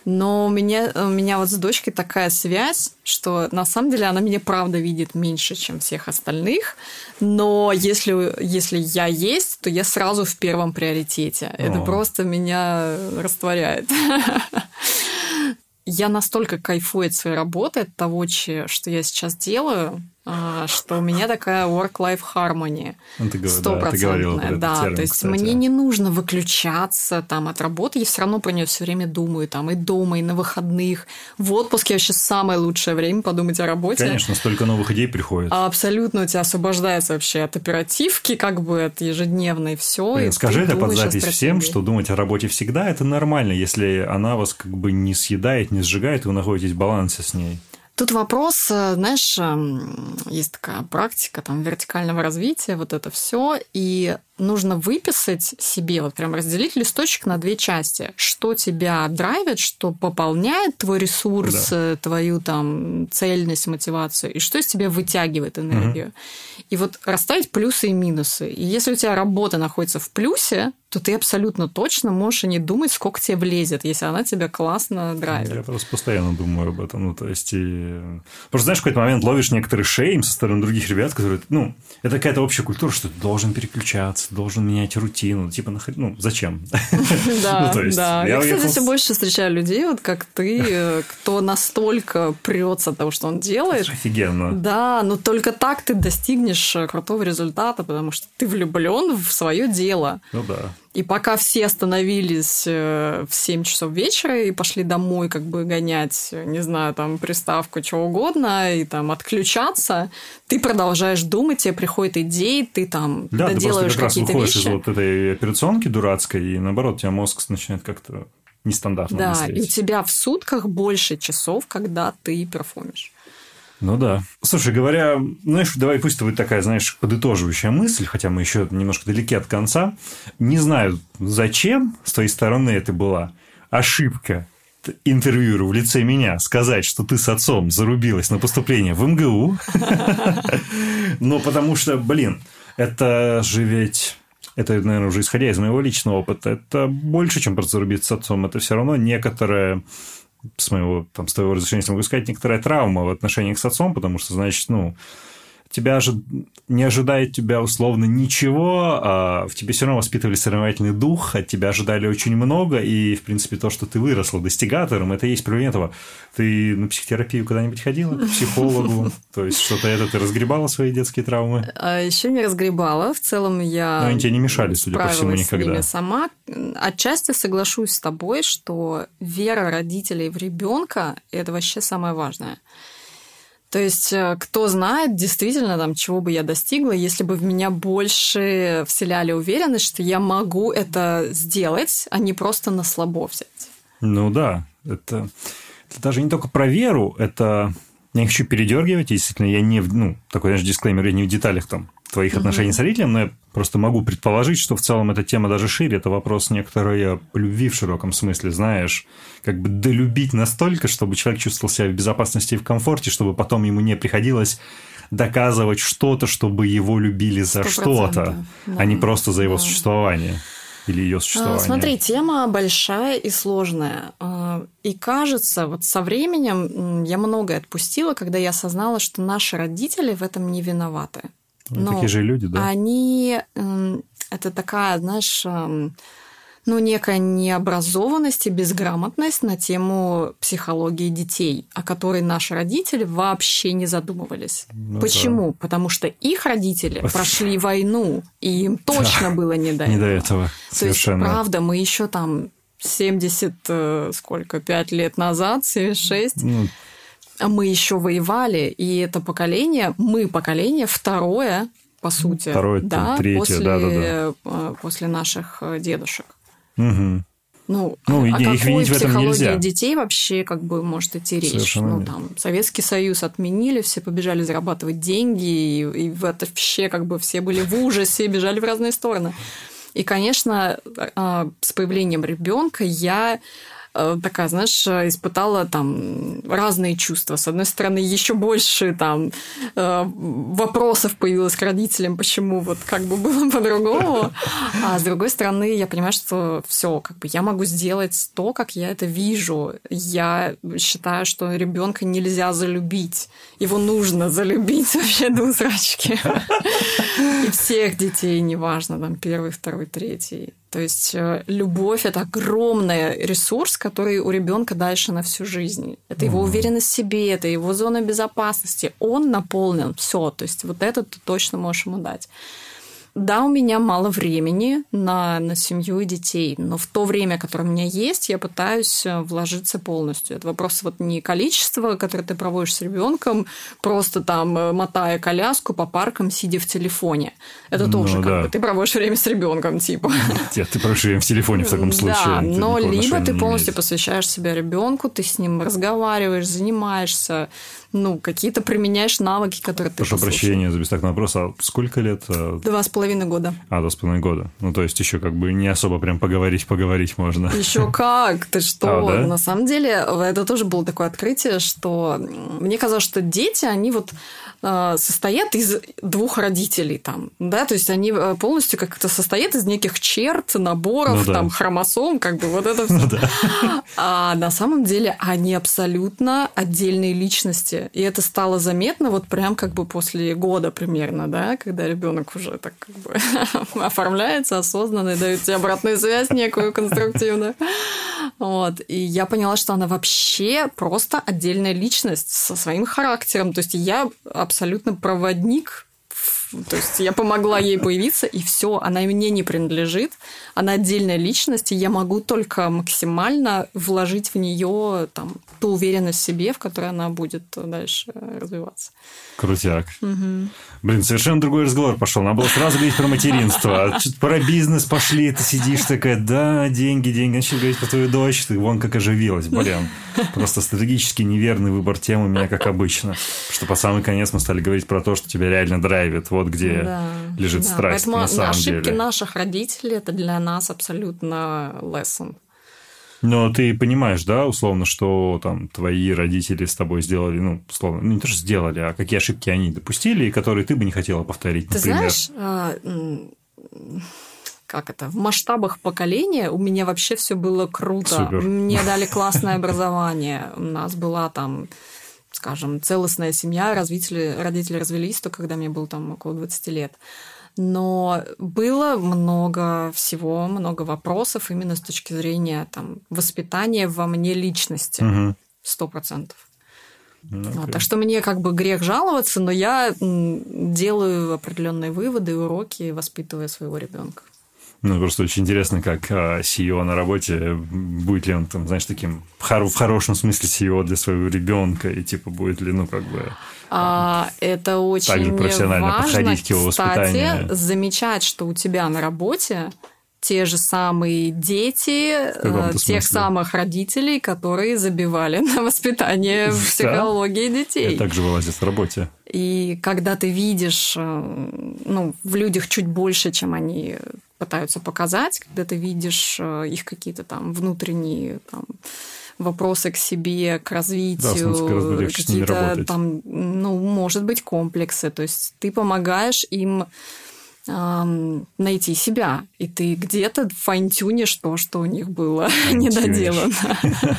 Но у меня, у меня вот с дочкой такая связь, что на самом деле она меня правда видит меньше, чем всех остальных. Но если, если я есть, то я сразу в первом приоритете. О. Это просто меня растворяет. Я настолько кайфую от своей работы, от того, что я сейчас делаю, что у меня такая work-life harmony. Ну, Стопроцентная, да. Термин, то есть кстати. мне не нужно выключаться там от работы, я все равно про нее все время думаю, там и дома, и на выходных. В отпуске вообще самое лучшее время подумать о работе. Конечно, столько новых идей приходит. А абсолютно у тебя освобождается вообще от оперативки, как бы от ежедневной все. Блин, скажи это под запись всем, что думать о работе всегда это нормально, если она вас как бы не съедает, не сжигает, и вы находитесь в балансе с ней. Тут вопрос, э, знаешь, эм, есть такая практика там вертикального развития, вот это все, и нужно выписать себе, вот прям разделить листочек на две части. Что тебя драйвит, что пополняет твой ресурс, да. Э, твою там цельность, мотивацию, и что из тебя вытягивает энергию. Угу. И вот расставить плюсы и минусы. И если у тебя работа находится в плюсе, то ты абсолютно точно можешь и не думать, сколько тебе влезет, если она тебя классно драйвит. Я просто постоянно думаю об этом. Ну, то есть, и... Просто, знаешь, в какой-то момент ловишь некоторые шейм со стороны других ребят, которые, ну, это какая-то общая культура, что ты должен переключаться, должен менять рутину. Типа, нахрен, ну, зачем? Да, ну, да. Я, кстати, все больше встречаю людей, вот как ты, э, кто настолько прется от того, что он делает. Офигенно. Да, но только так ты достигнешь э, крутого результата, потому что ты влюблен в свое дело. Ну да. И пока все остановились э, в 7 часов вечера и пошли домой как бы гонять, не знаю, там приставку, чего угодно, и там отключаться, ты продолжаешь думать, тебе приходят идеи, ты там да, доделаешь ты просто как раз выходишь вещи. из вот этой операционки дурацкой, и наоборот, у тебя мозг начинает как-то нестандартно Да, мыслить. и у тебя в сутках больше часов, когда ты перформишь. Ну да. Слушай, говоря, знаешь, давай пусть это будет такая, знаешь, подытоживающая мысль, хотя мы еще немножко далеки от конца. Не знаю, зачем с твоей стороны это была ошибка интервьюеру в лице меня сказать, что ты с отцом зарубилась на поступление в МГУ. Но потому что, блин, это же ведь это, наверное, уже исходя из моего личного опыта, это больше, чем просто зарубиться с отцом. Это все равно некоторое с моего, там, с твоего разрешения, могу сказать, некоторая травма в отношениях с отцом, потому что, значит, ну, тебя же не ожидает тебя условно ничего, а в тебе все равно воспитывали соревновательный дух, от тебя ожидали очень много, и, в принципе, то, что ты выросла достигатором, это и есть проявление этого. Ты на психотерапию когда-нибудь ходила? К психологу? То есть, что-то это ты разгребала свои детские травмы? А еще не разгребала. В целом я Но они тебе не мешали, судя по всему, никогда. сама. Отчасти соглашусь с тобой, что вера родителей в ребенка – это вообще самое важное. То есть, э, кто знает, действительно, там, чего бы я достигла, если бы в меня больше вселяли уверенность, что я могу это сделать, а не просто на слабо взять. Ну да, это, это даже не только про веру, это... Я не хочу передергивать, действительно, я не, ну, такой, знаешь, дисклеймер, я не в деталях там твоих отношений с родителем, но я просто могу предположить, что в целом эта тема даже шире. Это вопрос некоторой любви в широком смысле, знаешь. Как бы долюбить настолько, чтобы человек чувствовал себя в безопасности и в комфорте, чтобы потом ему не приходилось доказывать что-то, чтобы его любили за что-то, да. а не просто за его да. существование или ее существование? Смотри, тема большая и сложная. А, и кажется, вот со временем я многое отпустила, когда я осознала, что наши родители в этом не виноваты. Ну, Но такие же люди, да? Они... Это такая, знаешь ну, некая необразованность и безграмотность на тему психологии детей, о которой наши родители вообще не задумывались. Ну, Почему? Да. Потому что их родители прошли войну, и им точно да. было не до этого. Не до этого. Совершенно. То есть, правда, мы еще там 70, э, сколько, 5 лет назад, 76, ну, мы еще воевали, и это поколение, мы поколение второе, по сути, Второе, да, третье, после, да, да, да. После наших э, дедушек. Угу. Ну, ну а, их какой в этом нельзя. детей вообще как бы может идти речь? Совершенно ну, там, Советский Союз отменили, все побежали зарабатывать деньги, и, и в это вообще как бы все были в ужасе, бежали в разные стороны. И, конечно, а, с появлением ребенка я такая, знаешь, испытала там разные чувства. С одной стороны, еще больше там э, вопросов появилось к родителям, почему вот как бы было по-другому. А с другой стороны, я понимаю, что все, как бы я могу сделать то, как я это вижу. Я считаю, что ребенка нельзя залюбить. Его нужно залюбить вообще до зрачки. И всех детей, неважно, там первый, второй, третий. То есть э, любовь это огромный ресурс, который у ребенка дальше на всю жизнь. Это его уверенность в себе, это его зона безопасности. Он наполнен все. То есть вот это ты точно можешь ему дать. Да, у меня мало времени на, на семью и детей, но в то время, которое у меня есть, я пытаюсь э, вложиться полностью. Это вопрос вот не количества, которое ты проводишь с ребенком, просто там э, мотая коляску по паркам, сидя в телефоне. Это ну, тоже да. как бы ты проводишь время с ребенком, типа. Нет, ты проводишь время в телефоне в таком случае. Да, но либо ты полностью посвящаешь себя ребенку, ты с ним разговариваешь, занимаешься, ну, какие-то применяешь навыки, которые ты Прошу прощения за бестактный вопрос. А сколько лет? Э, два с половиной года. А, два с половиной года. Ну, то есть еще как бы не особо прям поговорить, поговорить можно. Еще как? Ты что? А, да? На самом деле, это тоже было такое открытие, что мне казалось, что дети, они вот э, состоят из двух родителей там, да, то есть они э, полностью как-то состоят из неких черт, наборов, ну, да. там, хромосом, как бы вот это все. Ну, да. А на самом деле они абсолютно отдельные личности и это стало заметно вот прям как бы после года примерно, да, когда ребенок уже так как бы оформляется осознанно и дает тебе обратную связь некую конструктивную. Вот. И я поняла, что она вообще просто отдельная личность со своим характером. То есть я абсолютно проводник то есть я помогла ей появиться, и все, она мне не принадлежит, она отдельная личность, и я могу только максимально вложить в нее там, ту уверенность в себе, в которой она будет дальше развиваться. Крутяк. Угу. Блин, совершенно другой разговор пошел. Надо было сразу говорить про материнство. Про бизнес пошли, ты сидишь такая, да, деньги, деньги. Начали говорить про твою дочь, ты вон как оживилась, блин. Просто стратегически неверный выбор темы у меня, как обычно. Что по самый конец мы стали говорить про то, что тебя реально драйвит. Вот где да, лежит да. страсть Поэтому на самом ошибки деле. наших родителей – это для нас абсолютно lesson. Но ты понимаешь, да, условно, что там твои родители с тобой сделали, ну, условно, ну, не то, что сделали, а какие ошибки они допустили, и которые ты бы не хотела повторить, ты например. знаешь, а, как это, в масштабах поколения у меня вообще все было круто. Супер. Мне дали классное образование. У нас была там скажем, целостная семья, родители, родители развелись, то когда мне было там около 20 лет. Но было много всего, много вопросов именно с точки зрения там, воспитания во мне личности. Сто процентов. Okay. Ну, так что мне как бы грех жаловаться, но я делаю определенные выводы уроки, воспитывая своего ребенка. Ну, просто очень интересно, как а, CEO на работе, будет ли он там, знаешь, таким в хорошем смысле CEO для своего ребенка, и типа будет ли, ну, как бы... А, это очень также профессионально важно, подходить к его кстати, замечать, что у тебя на работе те же самые дети э, тех смысле. самых родителей, которые забивали на воспитание в психологии детей. И также вылазит в работе. И когда ты видишь, э, ну, в людях чуть больше, чем они пытаются показать, когда ты видишь э, их какие-то там внутренние там, вопросы к себе, к развитию, да, какие-то там, ну, может быть, комплексы. То есть ты помогаешь им эм, найти себя, и ты где-то файн-тюнишь то, что у них было недоделано.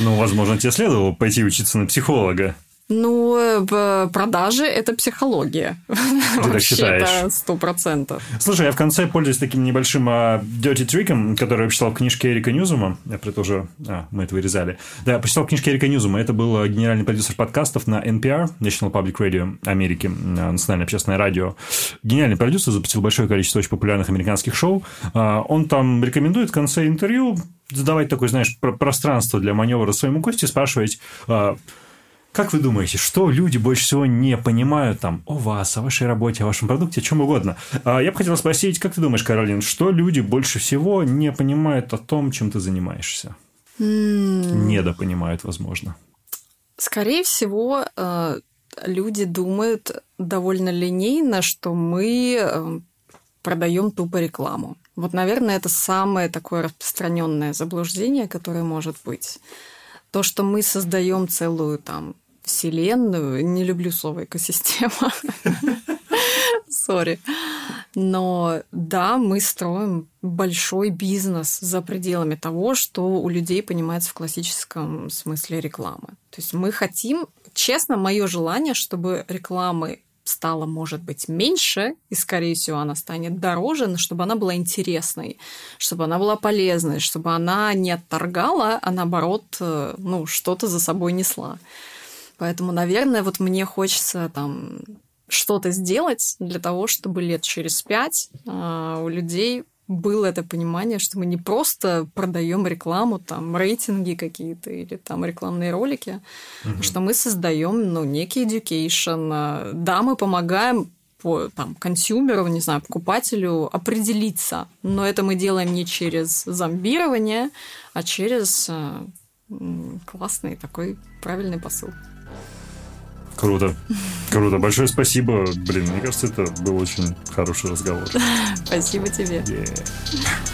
Ну, возможно, тебе следовало пойти учиться на психолога. Ну, в продаже это психология. Ты так считаешь? Сто процентов. Слушай, я в конце пользуюсь таким небольшим uh, dirty триком, который я почитал в книжке Эрика Ньюзума. Я про это уже... А, мы это вырезали. Да, я почитал книжки Эрика Ньюзума. Это был генеральный продюсер подкастов на NPR, National Public Radio Америки, национальное общественное радио. Генеральный продюсер запустил большое количество очень популярных американских шоу. Uh, он там рекомендует в конце интервью задавать такое, знаешь, пространство для маневра своему гостю, спрашивать... Uh, как вы думаете, что люди больше всего не понимают там о вас, о вашей работе, о вашем продукте, о чем угодно? А я бы хотел спросить, как ты думаешь, Каролин, что люди больше всего не понимают о том, чем ты занимаешься? Mm. Недопонимают, возможно. Скорее всего, э, люди думают довольно линейно, что мы э, продаем тупо рекламу. Вот, наверное, это самое такое распространенное заблуждение, которое может быть. То, что мы создаем целую там вселенную. Не люблю слово экосистема. Сори. Но да, мы строим большой бизнес за пределами того, что у людей понимается в классическом смысле рекламы. То есть мы хотим, честно, мое желание, чтобы рекламы стало, может быть, меньше, и, скорее всего, она станет дороже, но чтобы она была интересной, чтобы она была полезной, чтобы она не отторгала, а наоборот, э, ну, что-то за собой несла. Поэтому, наверное, вот мне хочется там что-то сделать для того, чтобы лет через пять э, у людей было это понимание, что мы не просто продаем рекламу, там рейтинги какие-то или там рекламные ролики, угу. что мы создаем ну, некий education. Да, мы помогаем по там, консюмеру, не знаю, покупателю определиться, но это мы делаем не через зомбирование, а через э, классный такой правильный посыл. Круто. Круто. Большое спасибо. Блин, мне кажется, это был очень хороший разговор. Спасибо тебе. Yeah.